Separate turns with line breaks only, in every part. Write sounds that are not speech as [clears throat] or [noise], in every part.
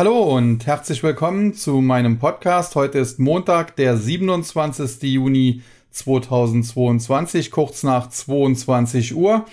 Hallo und herzlich willkommen zu meinem Podcast. Heute ist Montag, der 27. Juni 2022, kurz nach 22 Uhr.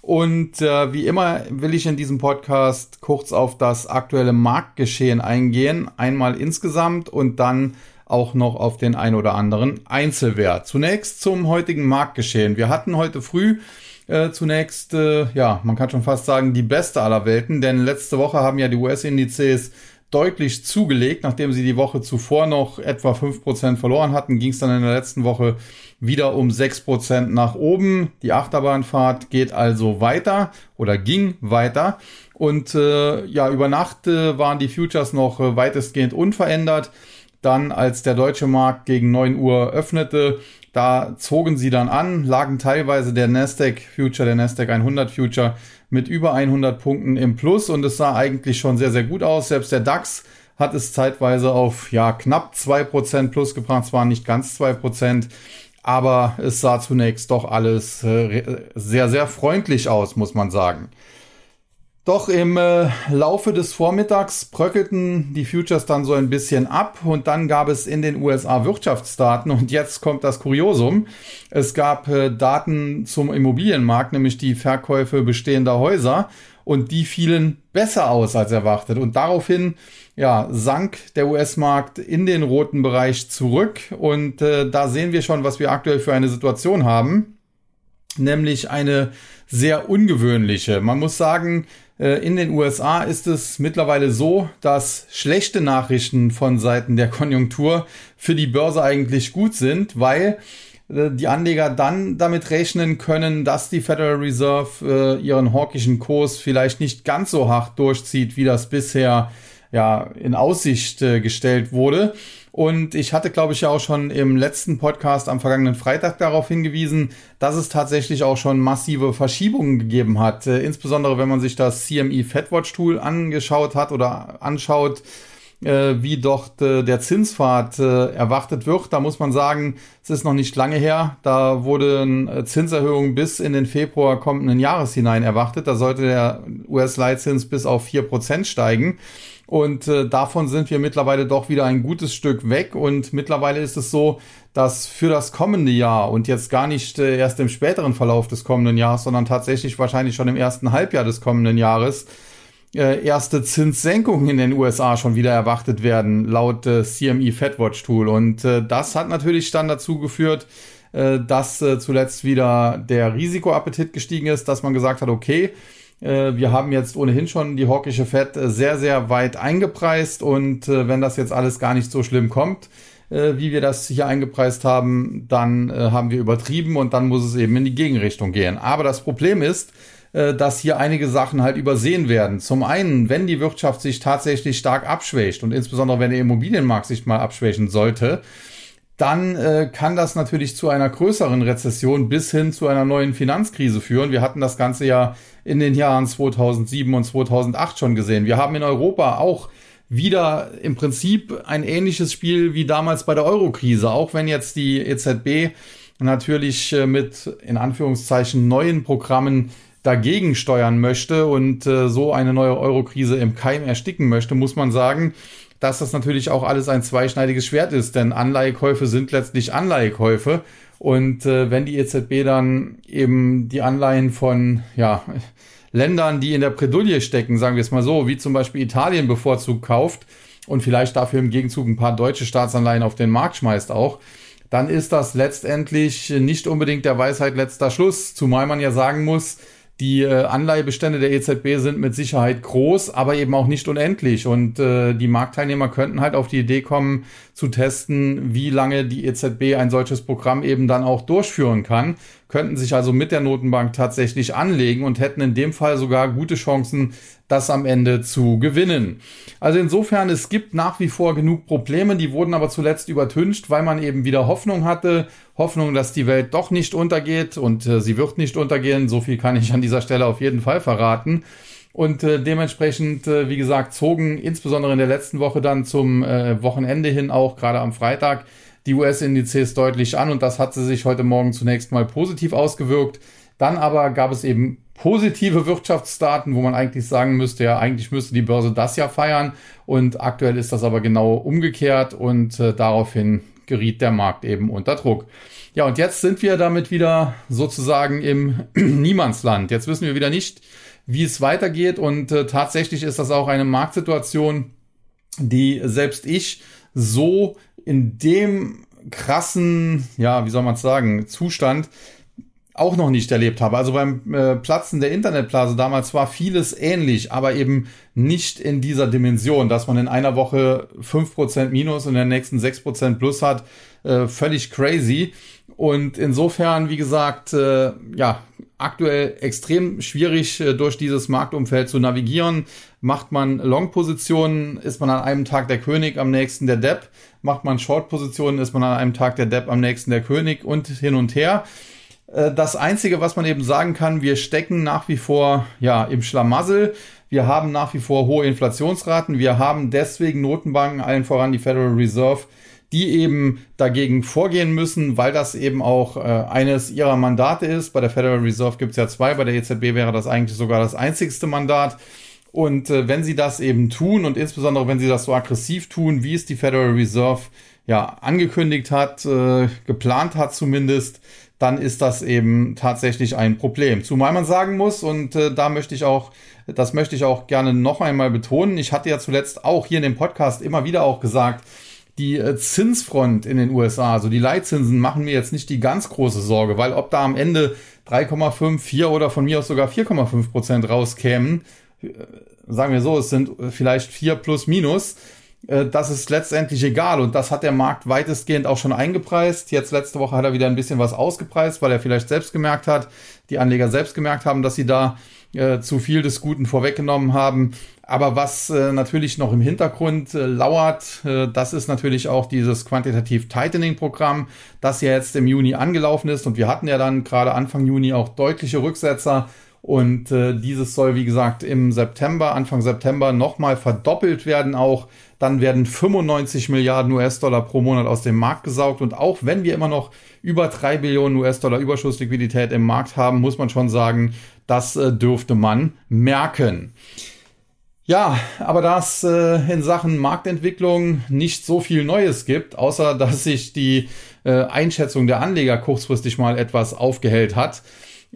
Und äh, wie immer will ich in diesem Podcast kurz auf das aktuelle Marktgeschehen eingehen. Einmal insgesamt und dann auch noch auf den ein oder anderen Einzelwert. Zunächst zum heutigen Marktgeschehen. Wir hatten heute früh äh, zunächst, äh, ja, man kann schon fast sagen, die beste aller Welten, denn letzte Woche haben ja die US-Indizes deutlich zugelegt. Nachdem sie die Woche zuvor noch etwa 5% verloren hatten, ging es dann in der letzten Woche wieder um 6% nach oben. Die Achterbahnfahrt geht also weiter oder ging weiter. Und äh, ja, über Nacht äh, waren die Futures noch äh, weitestgehend unverändert. Dann, als der deutsche Markt gegen 9 Uhr öffnete, da zogen sie dann an, lagen teilweise der Nasdaq Future, der Nasdaq 100 Future mit über 100 Punkten im Plus und es sah eigentlich schon sehr, sehr gut aus. Selbst der DAX hat es zeitweise auf ja knapp 2% plus gebracht, zwar nicht ganz 2%, aber es sah zunächst doch alles äh, sehr, sehr freundlich aus, muss man sagen. Doch im äh, Laufe des Vormittags bröckelten die Futures dann so ein bisschen ab und dann gab es in den USA Wirtschaftsdaten und jetzt kommt das Kuriosum. Es gab äh, Daten zum Immobilienmarkt, nämlich die Verkäufe bestehender Häuser und die fielen besser aus als erwartet und daraufhin ja, sank der US-Markt in den roten Bereich zurück und äh, da sehen wir schon, was wir aktuell für eine Situation haben nämlich eine sehr ungewöhnliche. Man muss sagen, in den USA ist es mittlerweile so, dass schlechte Nachrichten von Seiten der Konjunktur für die Börse eigentlich gut sind, weil äh, die Anleger dann damit rechnen können, dass die Federal Reserve äh, ihren hawkischen Kurs vielleicht nicht ganz so hart durchzieht, wie das bisher ja in Aussicht gestellt wurde. Und ich hatte, glaube ich, ja auch schon im letzten Podcast am vergangenen Freitag darauf hingewiesen, dass es tatsächlich auch schon massive Verschiebungen gegeben hat. Äh, insbesondere wenn man sich das CME Fedwatch Tool angeschaut hat oder anschaut, äh, wie dort äh, der Zinspfad äh, erwartet wird. Da muss man sagen, es ist noch nicht lange her. Da wurden äh, Zinserhöhungen bis in den Februar kommenden Jahres hinein erwartet. Da sollte der US-Leitzins bis auf vier Prozent steigen. Und äh, davon sind wir mittlerweile doch wieder ein gutes Stück weg. Und mittlerweile ist es so, dass für das kommende Jahr und jetzt gar nicht äh, erst im späteren Verlauf des kommenden Jahres, sondern tatsächlich wahrscheinlich schon im ersten Halbjahr des kommenden Jahres, äh, erste Zinssenkungen in den USA schon wieder erwartet werden, laut äh, CME Fedwatch Tool. Und äh, das hat natürlich dann dazu geführt, äh, dass äh, zuletzt wieder der Risikoappetit gestiegen ist, dass man gesagt hat, okay, wir haben jetzt ohnehin schon die hawkische Fed äh, sehr, sehr weit eingepreist und äh, wenn das jetzt alles gar nicht so schlimm kommt, wie wir das hier eingepreist haben, dann haben wir übertrieben und dann muss es eben in die Gegenrichtung gehen. Aber das Problem ist, dass hier einige Sachen halt übersehen werden. Zum einen, wenn die Wirtschaft sich tatsächlich stark abschwächt und insbesondere wenn der Immobilienmarkt sich mal abschwächen sollte, dann äh, kann das natürlich zu einer größeren Rezession bis hin zu einer neuen Finanzkrise führen. Wir hatten das Ganze ja in den Jahren 2007 und 2008 schon gesehen. Wir haben in Europa auch wieder im Prinzip ein ähnliches Spiel wie damals bei der Eurokrise, auch wenn jetzt die EZB natürlich äh, mit in Anführungszeichen neuen Programmen dagegen steuern möchte und äh, so eine neue Eurokrise im Keim ersticken möchte, muss man sagen, dass das natürlich auch alles ein zweischneidiges Schwert ist, denn Anleihekäufe sind letztlich Anleihekäufe. Und äh, wenn die EZB dann eben die Anleihen von ja, Ländern, die in der Bredouille stecken, sagen wir es mal so, wie zum Beispiel Italien bevorzugt kauft und vielleicht dafür im Gegenzug ein paar deutsche Staatsanleihen auf den Markt schmeißt auch, dann ist das letztendlich nicht unbedingt der Weisheit letzter Schluss. Zumal man ja sagen muss, die äh, Anleihebestände der EZB sind mit Sicherheit groß, aber eben auch nicht unendlich. Und äh, die Marktteilnehmer könnten halt auf die Idee kommen, zu testen, wie lange die EZB ein solches Programm eben dann auch durchführen kann, könnten sich also mit der Notenbank tatsächlich anlegen und hätten in dem Fall sogar gute Chancen, das am Ende zu gewinnen. Also insofern, es gibt nach wie vor genug Probleme, die wurden aber zuletzt übertüncht, weil man eben wieder Hoffnung hatte, Hoffnung, dass die Welt doch nicht untergeht und äh, sie wird nicht untergehen, so viel kann ich an dieser Stelle auf jeden Fall verraten. Und äh, dementsprechend, äh, wie gesagt, zogen insbesondere in der letzten Woche dann zum äh, Wochenende hin auch gerade am Freitag die US-Indizes deutlich an und das hat sie sich heute Morgen zunächst mal positiv ausgewirkt. Dann aber gab es eben positive Wirtschaftsdaten, wo man eigentlich sagen müsste, ja, eigentlich müsste die Börse das ja feiern. Und aktuell ist das aber genau umgekehrt und äh, daraufhin geriet der Markt eben unter Druck. Ja, und jetzt sind wir damit wieder sozusagen im [clears throat] Niemandsland. Jetzt wissen wir wieder nicht, wie es weitergeht und äh, tatsächlich ist das auch eine Marktsituation, die selbst ich so in dem krassen, ja, wie soll man es sagen, Zustand auch noch nicht erlebt habe. Also beim äh, Platzen der Internetblase damals war vieles ähnlich, aber eben nicht in dieser Dimension, dass man in einer Woche fünf Prozent Minus und in der nächsten sechs Prozent Plus hat. Äh, völlig crazy. Und insofern, wie gesagt, äh, ja, aktuell extrem schwierig äh, durch dieses Marktumfeld zu navigieren. Macht man Long-Positionen, ist man an einem Tag der König, am nächsten der Depp. Macht man Short-Positionen, ist man an einem Tag der Depp, am nächsten der König und hin und her. Äh, das Einzige, was man eben sagen kann, wir stecken nach wie vor ja, im Schlamassel. Wir haben nach wie vor hohe Inflationsraten. Wir haben deswegen Notenbanken, allen voran die Federal Reserve, die eben dagegen vorgehen müssen, weil das eben auch äh, eines ihrer Mandate ist. Bei der Federal Reserve gibt es ja zwei, bei der EZB wäre das eigentlich sogar das einzigste Mandat. Und äh, wenn sie das eben tun und insbesondere wenn sie das so aggressiv tun, wie es die Federal Reserve ja angekündigt hat, äh, geplant hat zumindest, dann ist das eben tatsächlich ein Problem. Zumal man sagen muss, und äh, da möchte ich auch, das möchte ich auch gerne noch einmal betonen, ich hatte ja zuletzt auch hier in dem Podcast immer wieder auch gesagt, die äh, Zinsfront in den USA, also die Leitzinsen, machen mir jetzt nicht die ganz große Sorge, weil ob da am Ende 3,5, 4 oder von mir aus sogar 4,5 Prozent rauskämen, äh, sagen wir so, es sind äh, vielleicht 4 plus minus, das ist letztendlich egal und das hat der Markt weitestgehend auch schon eingepreist. Jetzt letzte Woche hat er wieder ein bisschen was ausgepreist, weil er vielleicht selbst gemerkt hat, die Anleger selbst gemerkt haben, dass sie da äh, zu viel des Guten vorweggenommen haben. Aber was äh, natürlich noch im Hintergrund äh, lauert, äh, das ist natürlich auch dieses Quantitative Tightening Programm, das ja jetzt im Juni angelaufen ist und wir hatten ja dann gerade Anfang Juni auch deutliche Rücksetzer und äh, dieses soll, wie gesagt, im September, Anfang September nochmal verdoppelt werden auch. Dann werden 95 Milliarden US-Dollar pro Monat aus dem Markt gesaugt. Und auch wenn wir immer noch über drei Billionen US-Dollar Überschussliquidität im Markt haben, muss man schon sagen, das äh, dürfte man merken. Ja, aber da es äh, in Sachen Marktentwicklung nicht so viel Neues gibt, außer [laughs] dass sich die äh, Einschätzung der Anleger kurzfristig mal etwas aufgehellt hat,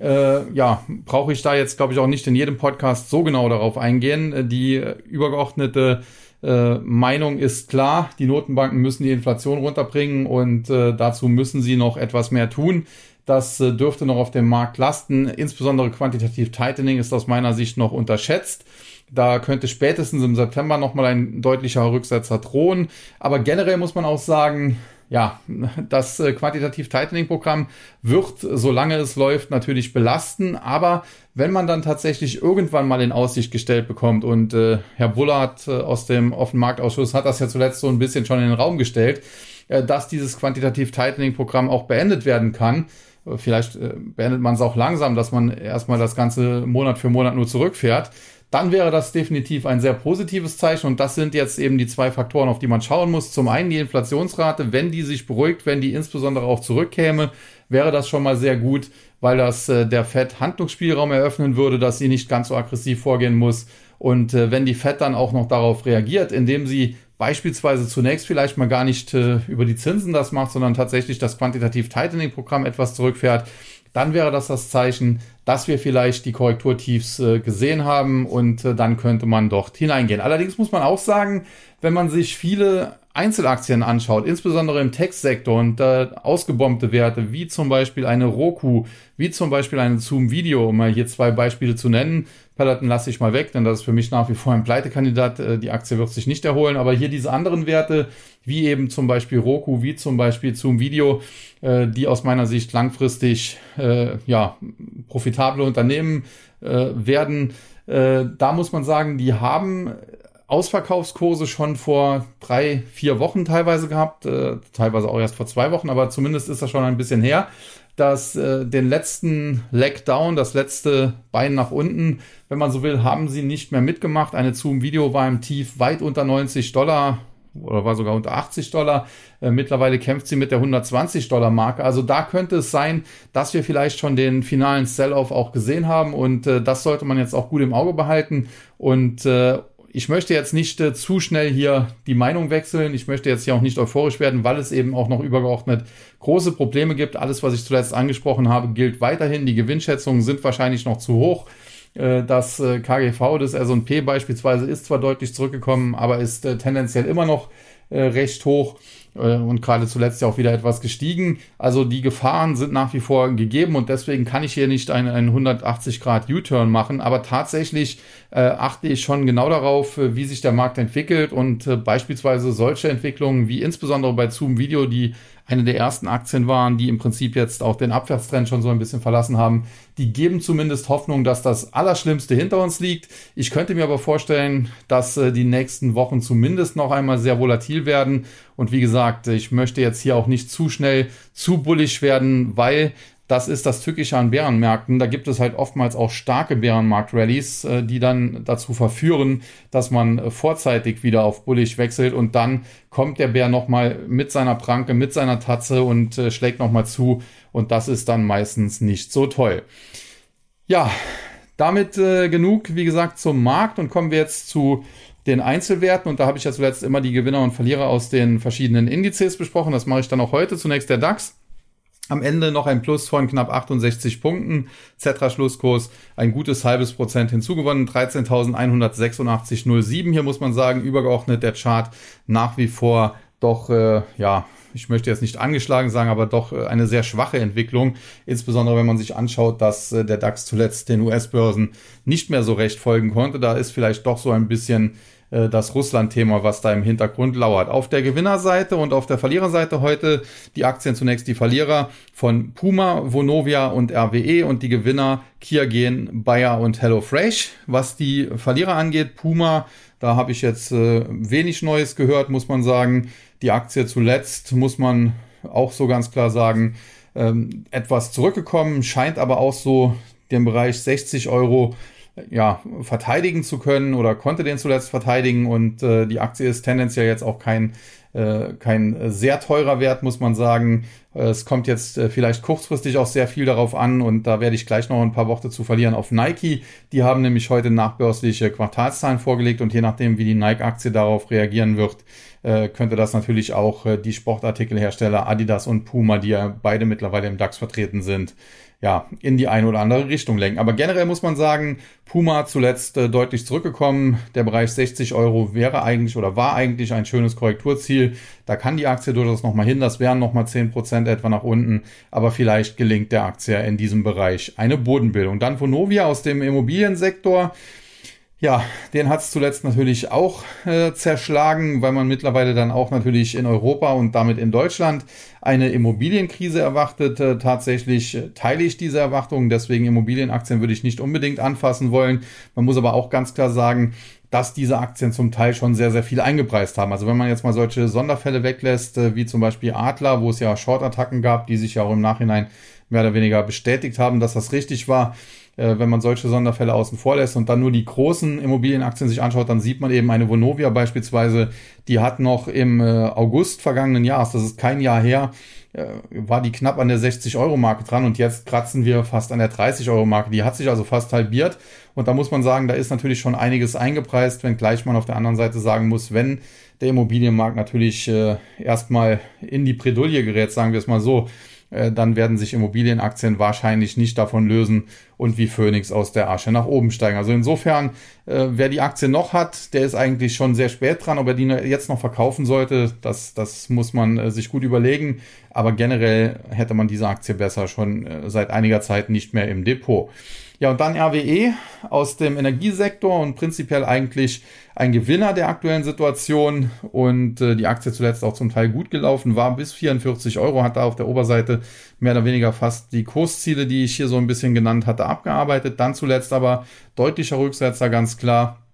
äh, ja, brauche ich da jetzt, glaube ich, auch nicht in jedem Podcast so genau darauf eingehen. Äh, die übergeordnete äh, Meinung ist klar, die Notenbanken müssen die Inflation runterbringen und äh, dazu müssen sie noch etwas mehr tun. Das äh, dürfte noch auf dem Markt lasten. Insbesondere quantitativ Tightening ist aus meiner Sicht noch unterschätzt. Da könnte spätestens im September nochmal ein deutlicher Rücksetzer drohen. Aber generell muss man auch sagen, ja, das äh, quantitativ Tightening Programm wird, solange es läuft, natürlich belasten. Aber wenn man dann tatsächlich irgendwann mal in Aussicht gestellt bekommt und äh, Herr Bullard äh, aus dem Offenmarktausschuss hat das ja zuletzt so ein bisschen schon in den Raum gestellt, äh, dass dieses quantitativ Tightening Programm auch beendet werden kann. Vielleicht äh, beendet man es auch langsam, dass man erstmal das ganze Monat für Monat nur zurückfährt dann wäre das definitiv ein sehr positives Zeichen. Und das sind jetzt eben die zwei Faktoren, auf die man schauen muss. Zum einen die Inflationsrate, wenn die sich beruhigt, wenn die insbesondere auch zurückkäme, wäre das schon mal sehr gut, weil das äh, der FED Handlungsspielraum eröffnen würde, dass sie nicht ganz so aggressiv vorgehen muss. Und äh, wenn die FED dann auch noch darauf reagiert, indem sie beispielsweise zunächst vielleicht mal gar nicht äh, über die Zinsen das macht, sondern tatsächlich das Quantitativ Tightening Programm etwas zurückfährt, dann wäre das das Zeichen, dass wir vielleicht die Korrekturtiefs äh, gesehen haben und äh, dann könnte man dort hineingehen. Allerdings muss man auch sagen, wenn man sich viele Einzelaktien anschaut, insbesondere im Textsektor und äh, ausgebombte Werte, wie zum Beispiel eine Roku, wie zum Beispiel eine Zoom Video, um mal hier zwei Beispiele zu nennen. Peloton lasse ich mal weg, denn das ist für mich nach wie vor ein Pleitekandidat. Äh, die Aktie wird sich nicht erholen, aber hier diese anderen Werte, wie eben zum Beispiel Roku, wie zum Beispiel Zoom Video, äh, die aus meiner Sicht langfristig äh, ja profitable Unternehmen werden. Da muss man sagen, die haben Ausverkaufskurse schon vor drei, vier Wochen teilweise gehabt, äh, teilweise auch erst vor zwei Wochen, aber zumindest ist das schon ein bisschen her, dass äh, den letzten Leg Down, das letzte Bein nach unten, wenn man so will, haben sie nicht mehr mitgemacht. Eine Zoom-Video war im Tief weit unter 90 Dollar, oder war sogar unter 80 Dollar. Äh, mittlerweile kämpft sie mit der 120 Dollar Marke. Also da könnte es sein, dass wir vielleicht schon den finalen Sell-off auch gesehen haben und äh, das sollte man jetzt auch gut im Auge behalten und äh, ich möchte jetzt nicht äh, zu schnell hier die Meinung wechseln. Ich möchte jetzt hier auch nicht euphorisch werden, weil es eben auch noch übergeordnet große Probleme gibt. Alles, was ich zuletzt angesprochen habe, gilt weiterhin. Die Gewinnschätzungen sind wahrscheinlich noch zu hoch. Äh, das äh, KGV des S&P beispielsweise ist zwar deutlich zurückgekommen, aber ist äh, tendenziell immer noch recht hoch und gerade zuletzt ja auch wieder etwas gestiegen. Also die Gefahren sind nach wie vor gegeben und deswegen kann ich hier nicht einen, einen 180 Grad U-Turn machen, aber tatsächlich äh, achte ich schon genau darauf, wie sich der Markt entwickelt und äh, beispielsweise solche Entwicklungen wie insbesondere bei Zoom Video, die eine der ersten Aktien waren, die im Prinzip jetzt auch den Abwärtstrend schon so ein bisschen verlassen haben. Die geben zumindest Hoffnung, dass das Allerschlimmste hinter uns liegt. Ich könnte mir aber vorstellen, dass äh, die nächsten Wochen zumindest noch einmal sehr volatil werden. Und wie gesagt, ich möchte jetzt hier auch nicht zu schnell zu bullisch werden, weil das ist das Tückische an Bärenmärkten. Da gibt es halt oftmals auch starke Bärenmarkt-Rallies, äh, die dann dazu verführen, dass man äh, vorzeitig wieder auf bullig wechselt und dann kommt der Bär nochmal mit seiner Pranke, mit seiner Tatze und äh, schlägt nochmal zu und das ist dann meistens nicht so toll. Ja, damit genug, wie gesagt, zum Markt und kommen wir jetzt zu den Einzelwerten und da habe ich ja zuletzt immer die Gewinner und Verlierer aus den verschiedenen Indizes besprochen. Das mache ich dann auch heute. Zunächst der DAX. Am Ende noch ein Plus von knapp 68 Punkten. Zetra Schlusskurs ein gutes halbes Prozent hinzugewonnen. 13.186,07. Hier muss man sagen, übergeordnet der Chart nach wie vor doch, äh, ja, ich möchte jetzt nicht angeschlagen sagen, aber doch äh, eine sehr schwache Entwicklung. Insbesondere wenn man sich anschaut, dass äh, der DAX zuletzt den US-Börsen nicht mehr so recht folgen konnte. Da ist vielleicht doch so ein bisschen äh, das Russland-Thema, was da im Hintergrund lauert. Auf der Gewinnerseite und auf der Verliererseite heute die Aktien zunächst die Verlierer von Puma, Vonovia und RWE und die Gewinner Kiagen, Bayer und HelloFresh. Was die Verlierer angeht, Puma, da habe ich jetzt äh, wenig Neues gehört, muss man sagen. Die Aktie zuletzt, muss man auch so ganz klar sagen, ähm, etwas zurückgekommen, scheint aber auch so den Bereich 60 Euro ja, verteidigen zu können oder konnte den zuletzt verteidigen und äh, die Aktie ist tendenziell jetzt auch kein, äh, kein sehr teurer Wert, muss man sagen. Es kommt jetzt äh, vielleicht kurzfristig auch sehr viel darauf an und da werde ich gleich noch ein paar Worte zu verlieren auf Nike. Die haben nämlich heute nachbörsliche Quartalszahlen vorgelegt und je nachdem, wie die Nike-Aktie darauf reagieren wird, äh, könnte das natürlich auch äh, die Sportartikelhersteller Adidas und Puma, die ja beide mittlerweile im DAX vertreten sind, ja, in die eine oder andere Richtung lenken. Aber generell muss man sagen, Puma zuletzt äh, deutlich zurückgekommen. Der Bereich 60 Euro wäre eigentlich oder war eigentlich ein schönes Korrekturziel. Da kann die Aktie durchaus nochmal hin. Das wären nochmal 10 Prozent etwa nach unten. Aber vielleicht gelingt der Aktie in diesem Bereich eine Bodenbildung. Dann Vonovia aus dem Immobiliensektor. Ja, den hat es zuletzt natürlich auch äh, zerschlagen, weil man mittlerweile dann auch natürlich in Europa und damit in Deutschland eine Immobilienkrise erwartet. Äh, tatsächlich äh, teile ich diese Erwartungen, deswegen Immobilienaktien würde ich nicht unbedingt anfassen wollen. Man muss aber auch ganz klar sagen, dass diese Aktien zum Teil schon sehr, sehr viel eingepreist haben. Also wenn man jetzt mal solche Sonderfälle weglässt, äh, wie zum Beispiel Adler, wo es ja Short-Attacken gab, die sich ja auch im Nachhinein mehr oder weniger bestätigt haben, dass das richtig war, äh, wenn man solche Sonderfälle außen vor lässt und dann nur die großen Immobilienaktien sich anschaut, dann sieht man eben eine Vonovia beispielsweise, die hat noch im äh, August vergangenen Jahres, das ist kein Jahr her, äh, war die knapp an der 60-Euro-Marke dran und jetzt kratzen wir fast an der 30-Euro-Marke. Die hat sich also fast halbiert und da muss man sagen, da ist natürlich schon einiges eingepreist, wenngleich man auf der anderen Seite sagen muss, wenn der Immobilienmarkt natürlich äh, erstmal in die Bredouille gerät, sagen wir es mal so, dann werden sich Immobilienaktien wahrscheinlich nicht davon lösen und wie Phoenix aus der Asche nach oben steigen. Also insofern, äh, wer die Aktie noch hat, der ist eigentlich schon sehr spät dran. Ob er die jetzt noch verkaufen sollte, das, das muss man äh, sich gut überlegen. Aber generell hätte man diese Aktie besser schon äh, seit einiger Zeit nicht mehr im Depot. Ja, und dann RWE aus dem Energiesektor und prinzipiell eigentlich ein Gewinner der aktuellen Situation und äh, die Aktie zuletzt auch zum Teil gut gelaufen, war bis 44 Euro, hat da auf der Oberseite mehr oder weniger fast die Kursziele, die ich hier so ein bisschen genannt hatte, abgearbeitet. Dann zuletzt aber deutlicher Rücksetzer, ganz klar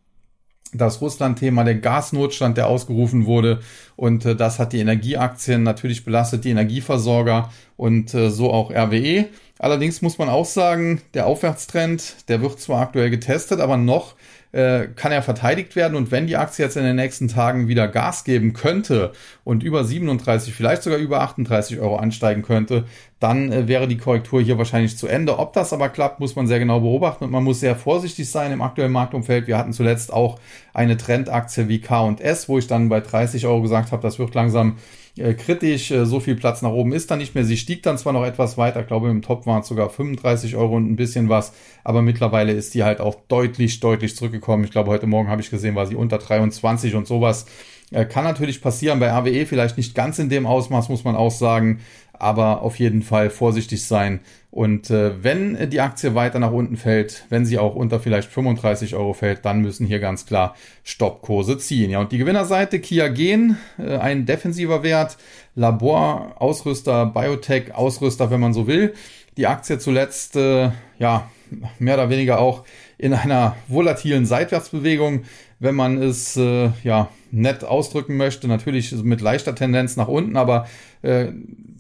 das Russland-Thema, der Gasnotstand, der ausgerufen wurde. Und äh, das hat die Energieaktien natürlich belastet, die Energieversorger und äh, so auch RWE. Allerdings muss man auch sagen, der Aufwärtstrend, der wird zwar aktuell getestet, aber noch äh, kann er verteidigt werden. Und wenn die Aktie jetzt in den nächsten Tagen wieder Gas geben könnte und über 37, vielleicht sogar über 38 Euro ansteigen könnte, dann äh, wäre die Korrektur hier wahrscheinlich zu Ende. Ob das aber klappt, muss man sehr genau beobachten und man muss sehr vorsichtig sein im aktuellen Marktumfeld. Wir hatten zuletzt auch eine Trendaktie wie K&S, wo ich dann bei 30 Euro gesagt habe, das wird langsam äh, kritisch. Äh, so viel Platz nach oben ist da nicht mehr. Sie stieg dann zwar noch etwas weiter, ich glaube im Top waren es sogar 35 Euro und ein bisschen was, aber mittlerweile ist die halt auch deutlich, deutlich zurückgekommen. Ich glaube, heute Morgen habe ich gesehen, war sie unter 23 und sowas. Äh, kann natürlich passieren bei AWE, vielleicht nicht ganz in dem Ausmaß, muss man auch sagen aber auf jeden Fall vorsichtig sein. Und äh, wenn die Aktie weiter nach unten fällt, wenn sie auch unter vielleicht 35 Euro fällt, dann müssen hier ganz klar Stoppkurse ziehen. Ja, und die Gewinnerseite Kia Gen, äh, ein defensiver Wert, Labor, Ausrüster, Biotech, Ausrüster, wenn man so will. Die Aktie zuletzt, äh, ja, mehr oder weniger auch in einer volatilen Seitwärtsbewegung, wenn man es äh, ja nett ausdrücken möchte. Natürlich mit leichter Tendenz nach unten, aber äh,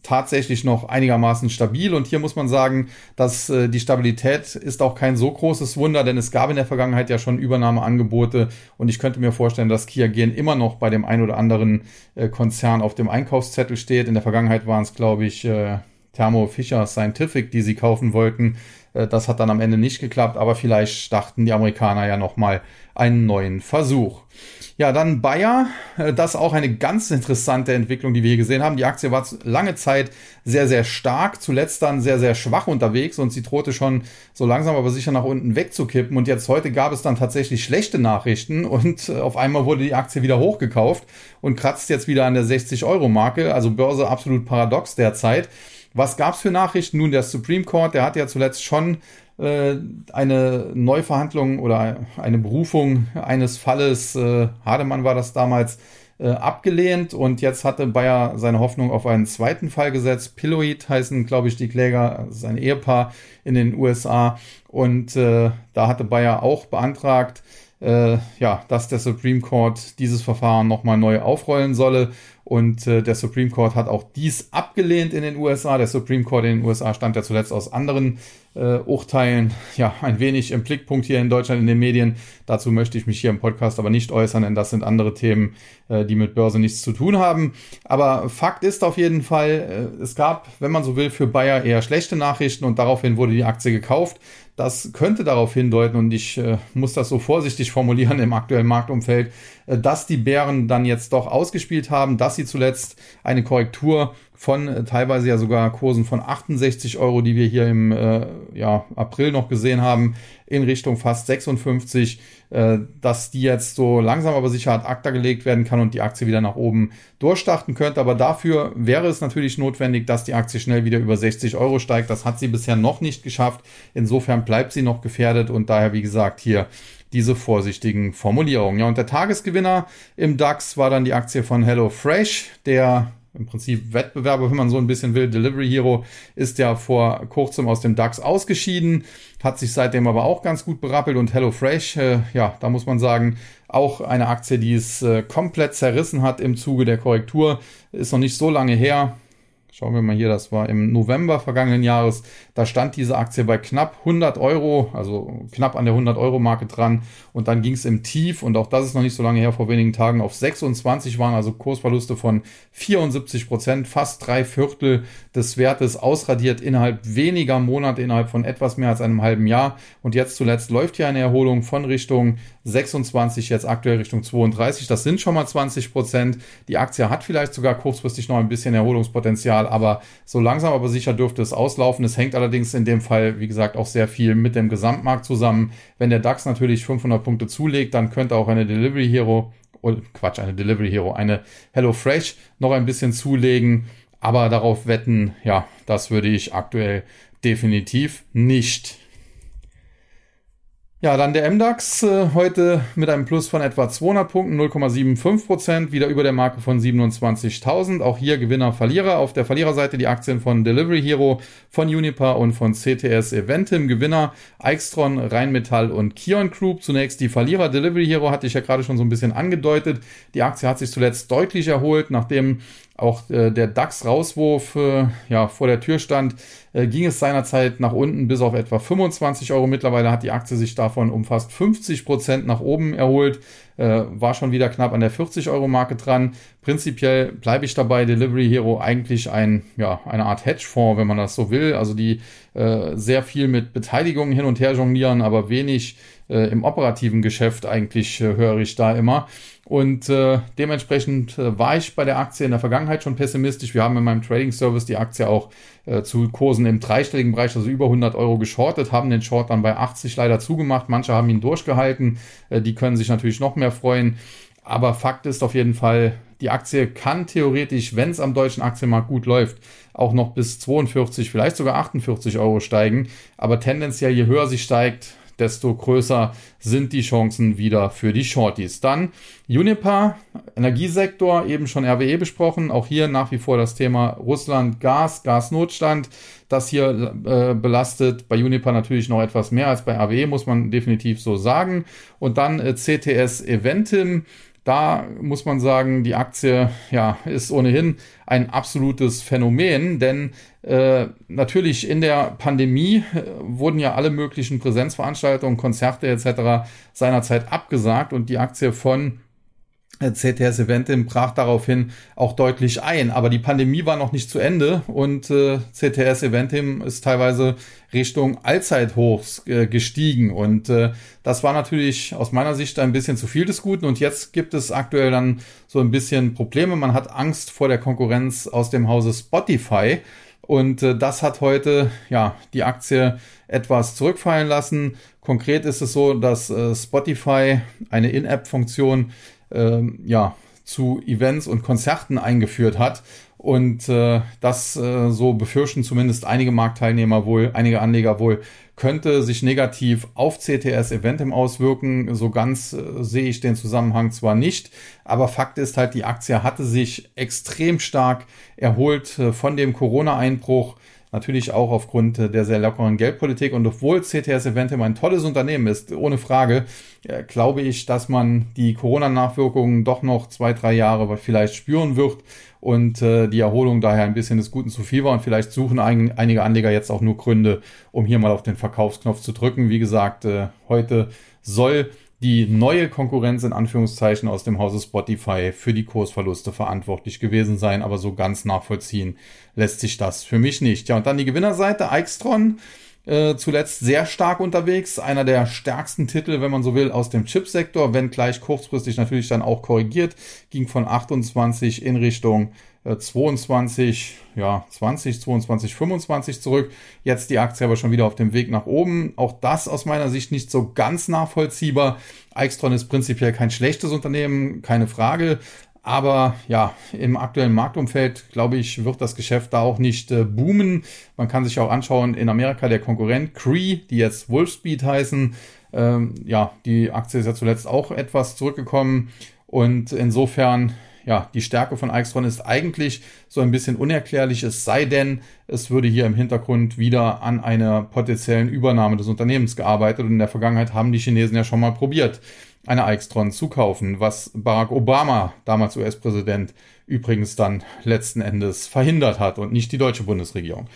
tatsächlich noch einigermaßen stabil. Und hier muss man sagen, dass äh, die Stabilität ist auch kein so großes Wunder, denn es gab in der Vergangenheit ja schon Übernahmeangebote. Und ich könnte mir vorstellen, dass Kia Gen immer noch bei dem ein oder anderen äh, Konzern auf dem Einkaufszettel steht. In der Vergangenheit waren es, glaube ich, äh, Thermo Fisher Scientific, die sie kaufen wollten. Äh, das hat dann am Ende nicht geklappt, aber vielleicht starten die Amerikaner ja nochmal einen neuen Versuch. Ja, dann Bayer, äh, das auch eine ganz interessante Entwicklung, die wir hier gesehen haben. Die Aktie war lange Zeit sehr, sehr stark, zuletzt dann sehr, sehr schwach unterwegs und sie drohte schon so langsam aber sicher nach unten wegzukippen. Und jetzt heute gab es dann tatsächlich schlechte Nachrichten und äh, auf einmal wurde die Aktie wieder hochgekauft und kratzt jetzt wieder an der 60-Euro-Marke. Also Börse absolut paradox derzeit. Was gab's für Nachrichten? Nun, der Supreme Court, der hat ja zuletzt schon äh, eine Neuverhandlung oder eine Berufung eines Falles, äh, Hademann war das damals, äh, abgelehnt und jetzt hatte Bayer seine Hoffnung auf einen zweiten Fall gesetzt. Pilloid heißen, glaube ich, die Kläger, das ist ein Ehepaar in den USA und äh, da hatte Bayer auch beantragt, äh, ja, dass der Supreme Court dieses Verfahren nochmal neu aufrollen solle. Und äh, der Supreme Court hat auch dies abgelehnt in den USA. Der Supreme Court in den USA stammt ja zuletzt aus anderen äh, Urteilen ja ein wenig im Blickpunkt hier in Deutschland in den Medien. Dazu möchte ich mich hier im Podcast aber nicht äußern, denn das sind andere Themen, äh, die mit Börse nichts zu tun haben. Aber Fakt ist auf jeden Fall, äh, es gab, wenn man so will, für Bayer eher schlechte Nachrichten und daraufhin wurde die Aktie gekauft. Das könnte darauf hindeuten, und ich äh, muss das so vorsichtig formulieren im aktuellen Marktumfeld, dass die Bären dann jetzt doch ausgespielt haben, dass sie zuletzt eine Korrektur von äh, teilweise ja sogar Kursen von 68 Euro, die wir hier im äh, ja, April noch gesehen haben, in Richtung fast 56, äh, dass die jetzt so langsam aber sicher ad acta gelegt werden kann und die Aktie wieder nach oben durchstarten könnte. Aber dafür wäre es natürlich notwendig, dass die Aktie schnell wieder über 60 Euro steigt. Das hat sie bisher noch nicht geschafft. Insofern bleibt sie noch gefährdet und daher, wie gesagt, hier diese vorsichtigen Formulierungen. Ja, und der Tagesgewinner im DAX war dann die Aktie von HelloFresh, der im Prinzip Wettbewerber, wenn man so ein bisschen will. Delivery Hero ist ja vor kurzem aus dem DAX ausgeschieden, hat sich seitdem aber auch ganz gut berappelt und HelloFresh, äh, ja, da muss man sagen, auch eine Aktie, die es äh, komplett zerrissen hat im Zuge der Korrektur, ist noch nicht so lange her. Schauen wir mal hier, das war im November vergangenen Jahres. Da stand diese Aktie bei knapp 100 Euro, also knapp an der 100 Euro Marke dran. Und dann ging es im Tief und auch das ist noch nicht so lange her, vor wenigen Tagen auf 26 waren also Kursverluste von 74 Prozent, fast drei Viertel des Wertes ausradiert innerhalb weniger Monate, innerhalb von etwas mehr als einem halben Jahr. Und jetzt zuletzt läuft hier eine Erholung von Richtung 26, jetzt aktuell Richtung 32. Das sind schon mal 20 Prozent. Die Aktie hat vielleicht sogar kurzfristig noch ein bisschen Erholungspotenzial, aber so langsam aber sicher dürfte es auslaufen. Es hängt allerdings in dem Fall, wie gesagt, auch sehr viel mit dem Gesamtmarkt zusammen. Wenn der DAX natürlich 500 Punkte zulegt, dann könnte auch eine Delivery Hero, oh, Quatsch, eine Delivery Hero, eine Hello Fresh noch ein bisschen zulegen. Aber darauf wetten, ja, das würde ich aktuell definitiv nicht. Ja, dann der MDAX äh, heute mit einem Plus von etwa 200 Punkten, 0,75 Prozent, wieder über der Marke von 27.000. Auch hier Gewinner, Verlierer. Auf der Verliererseite die Aktien von Delivery Hero, von Unipa und von CTS Eventim. Gewinner Eichstron, Rheinmetall und Kion Group. Zunächst die Verlierer. Delivery Hero hatte ich ja gerade schon so ein bisschen angedeutet. Die Aktie hat sich zuletzt deutlich erholt, nachdem auch äh, der DAX-Rauswurf äh, ja, vor der Tür stand, äh, ging es seinerzeit nach unten bis auf etwa 25 Euro. Mittlerweile hat die Aktie sich davon um fast 50 Prozent nach oben erholt, äh, war schon wieder knapp an der 40 Euro Marke dran. Prinzipiell bleibe ich dabei, Delivery Hero eigentlich ein, ja, eine Art Hedgefonds, wenn man das so will. Also die äh, sehr viel mit Beteiligungen hin und her jonglieren, aber wenig äh, im operativen Geschäft eigentlich äh, höre ich da immer. Und äh, dementsprechend äh, war ich bei der Aktie in der Vergangenheit schon pessimistisch. Wir haben in meinem Trading Service die Aktie auch zu Kursen im dreistelligen Bereich, also über 100 Euro geschortet, haben den Short dann bei 80 leider zugemacht. Manche haben ihn durchgehalten. Die können sich natürlich noch mehr freuen. Aber Fakt ist auf jeden Fall, die Aktie kann theoretisch, wenn es am deutschen Aktienmarkt gut läuft, auch noch bis 42, vielleicht sogar 48 Euro steigen. Aber tendenziell, je höher sie steigt, desto größer sind die Chancen wieder für die Shorties. Dann Uniper, Energiesektor, eben schon RWE besprochen. Auch hier nach wie vor das Thema Russland, Gas, Gasnotstand, das hier äh, belastet. Bei Uniper natürlich noch etwas mehr als bei RWE, muss man definitiv so sagen. Und dann äh, CTS Eventim. Da muss man sagen, die Aktie ja, ist ohnehin ein absolutes Phänomen, denn äh, natürlich in der Pandemie äh, wurden ja alle möglichen Präsenzveranstaltungen, Konzerte etc. seinerzeit abgesagt und die Aktie von CTS Eventim brach daraufhin auch deutlich ein. Aber die Pandemie war noch nicht zu Ende und äh, CTS Eventim ist teilweise Richtung Allzeithochs äh, gestiegen. Und äh, das war natürlich aus meiner Sicht ein bisschen zu viel des Guten. Und jetzt gibt es aktuell dann so ein bisschen Probleme. Man hat Angst vor der Konkurrenz aus dem Hause Spotify. Und äh, das hat heute ja die Aktie etwas zurückfallen lassen. Konkret ist es so, dass äh, Spotify eine In-App-Funktion ähm, ja, zu Events und Konzerten eingeführt hat. Und äh, das, äh, so befürchten zumindest einige Marktteilnehmer wohl, einige Anleger wohl, könnte sich negativ auf CTS Eventim auswirken. So ganz äh, sehe ich den Zusammenhang zwar nicht, aber Fakt ist halt, die Aktie hatte sich extrem stark erholt äh, von dem Corona-Einbruch. Natürlich auch aufgrund der sehr lockeren Geldpolitik. Und obwohl CTS Eventim ein tolles Unternehmen ist, ohne Frage, äh, glaube ich, dass man die Corona-Nachwirkungen doch noch zwei, drei Jahre vielleicht spüren wird und äh, die Erholung daher ein bisschen des Guten zu viel war. Und vielleicht suchen ein, einige Anleger jetzt auch nur Gründe, um hier mal auf den Verkaufsknopf zu drücken. Wie gesagt, äh, heute soll die neue Konkurrenz in Anführungszeichen aus dem Hause Spotify für die Kursverluste verantwortlich gewesen sein, aber so ganz nachvollziehen lässt sich das für mich nicht. Ja, und dann die Gewinnerseite, Eichstron, äh, zuletzt sehr stark unterwegs, einer der stärksten Titel, wenn man so will, aus dem Chipsektor, wenn gleich kurzfristig natürlich dann auch korrigiert, ging von 28 in Richtung 22, äh, ja, 20, 22, 25 zurück. Jetzt die Aktie aber schon wieder auf dem Weg nach oben. Auch das aus meiner Sicht nicht so ganz nachvollziehbar. Eichstron ist prinzipiell kein schlechtes Unternehmen, keine Frage. Aber ja, im aktuellen Marktumfeld, glaube ich, wird das Geschäft da auch nicht äh, boomen. Man kann sich auch anschauen, in Amerika der Konkurrent Cree, die jetzt Wolfspeed heißen. Ähm, ja, die Aktie ist ja zuletzt auch etwas zurückgekommen. Und insofern ja, die Stärke von Eichstron ist eigentlich so ein bisschen unerklärlich, es sei denn, es würde hier im Hintergrund wieder an einer potenziellen Übernahme des Unternehmens gearbeitet und in der Vergangenheit haben die Chinesen ja schon mal probiert, eine Eichstron zu kaufen, was Barack Obama, damals US-Präsident, übrigens dann letzten Endes verhindert hat und nicht die deutsche Bundesregierung.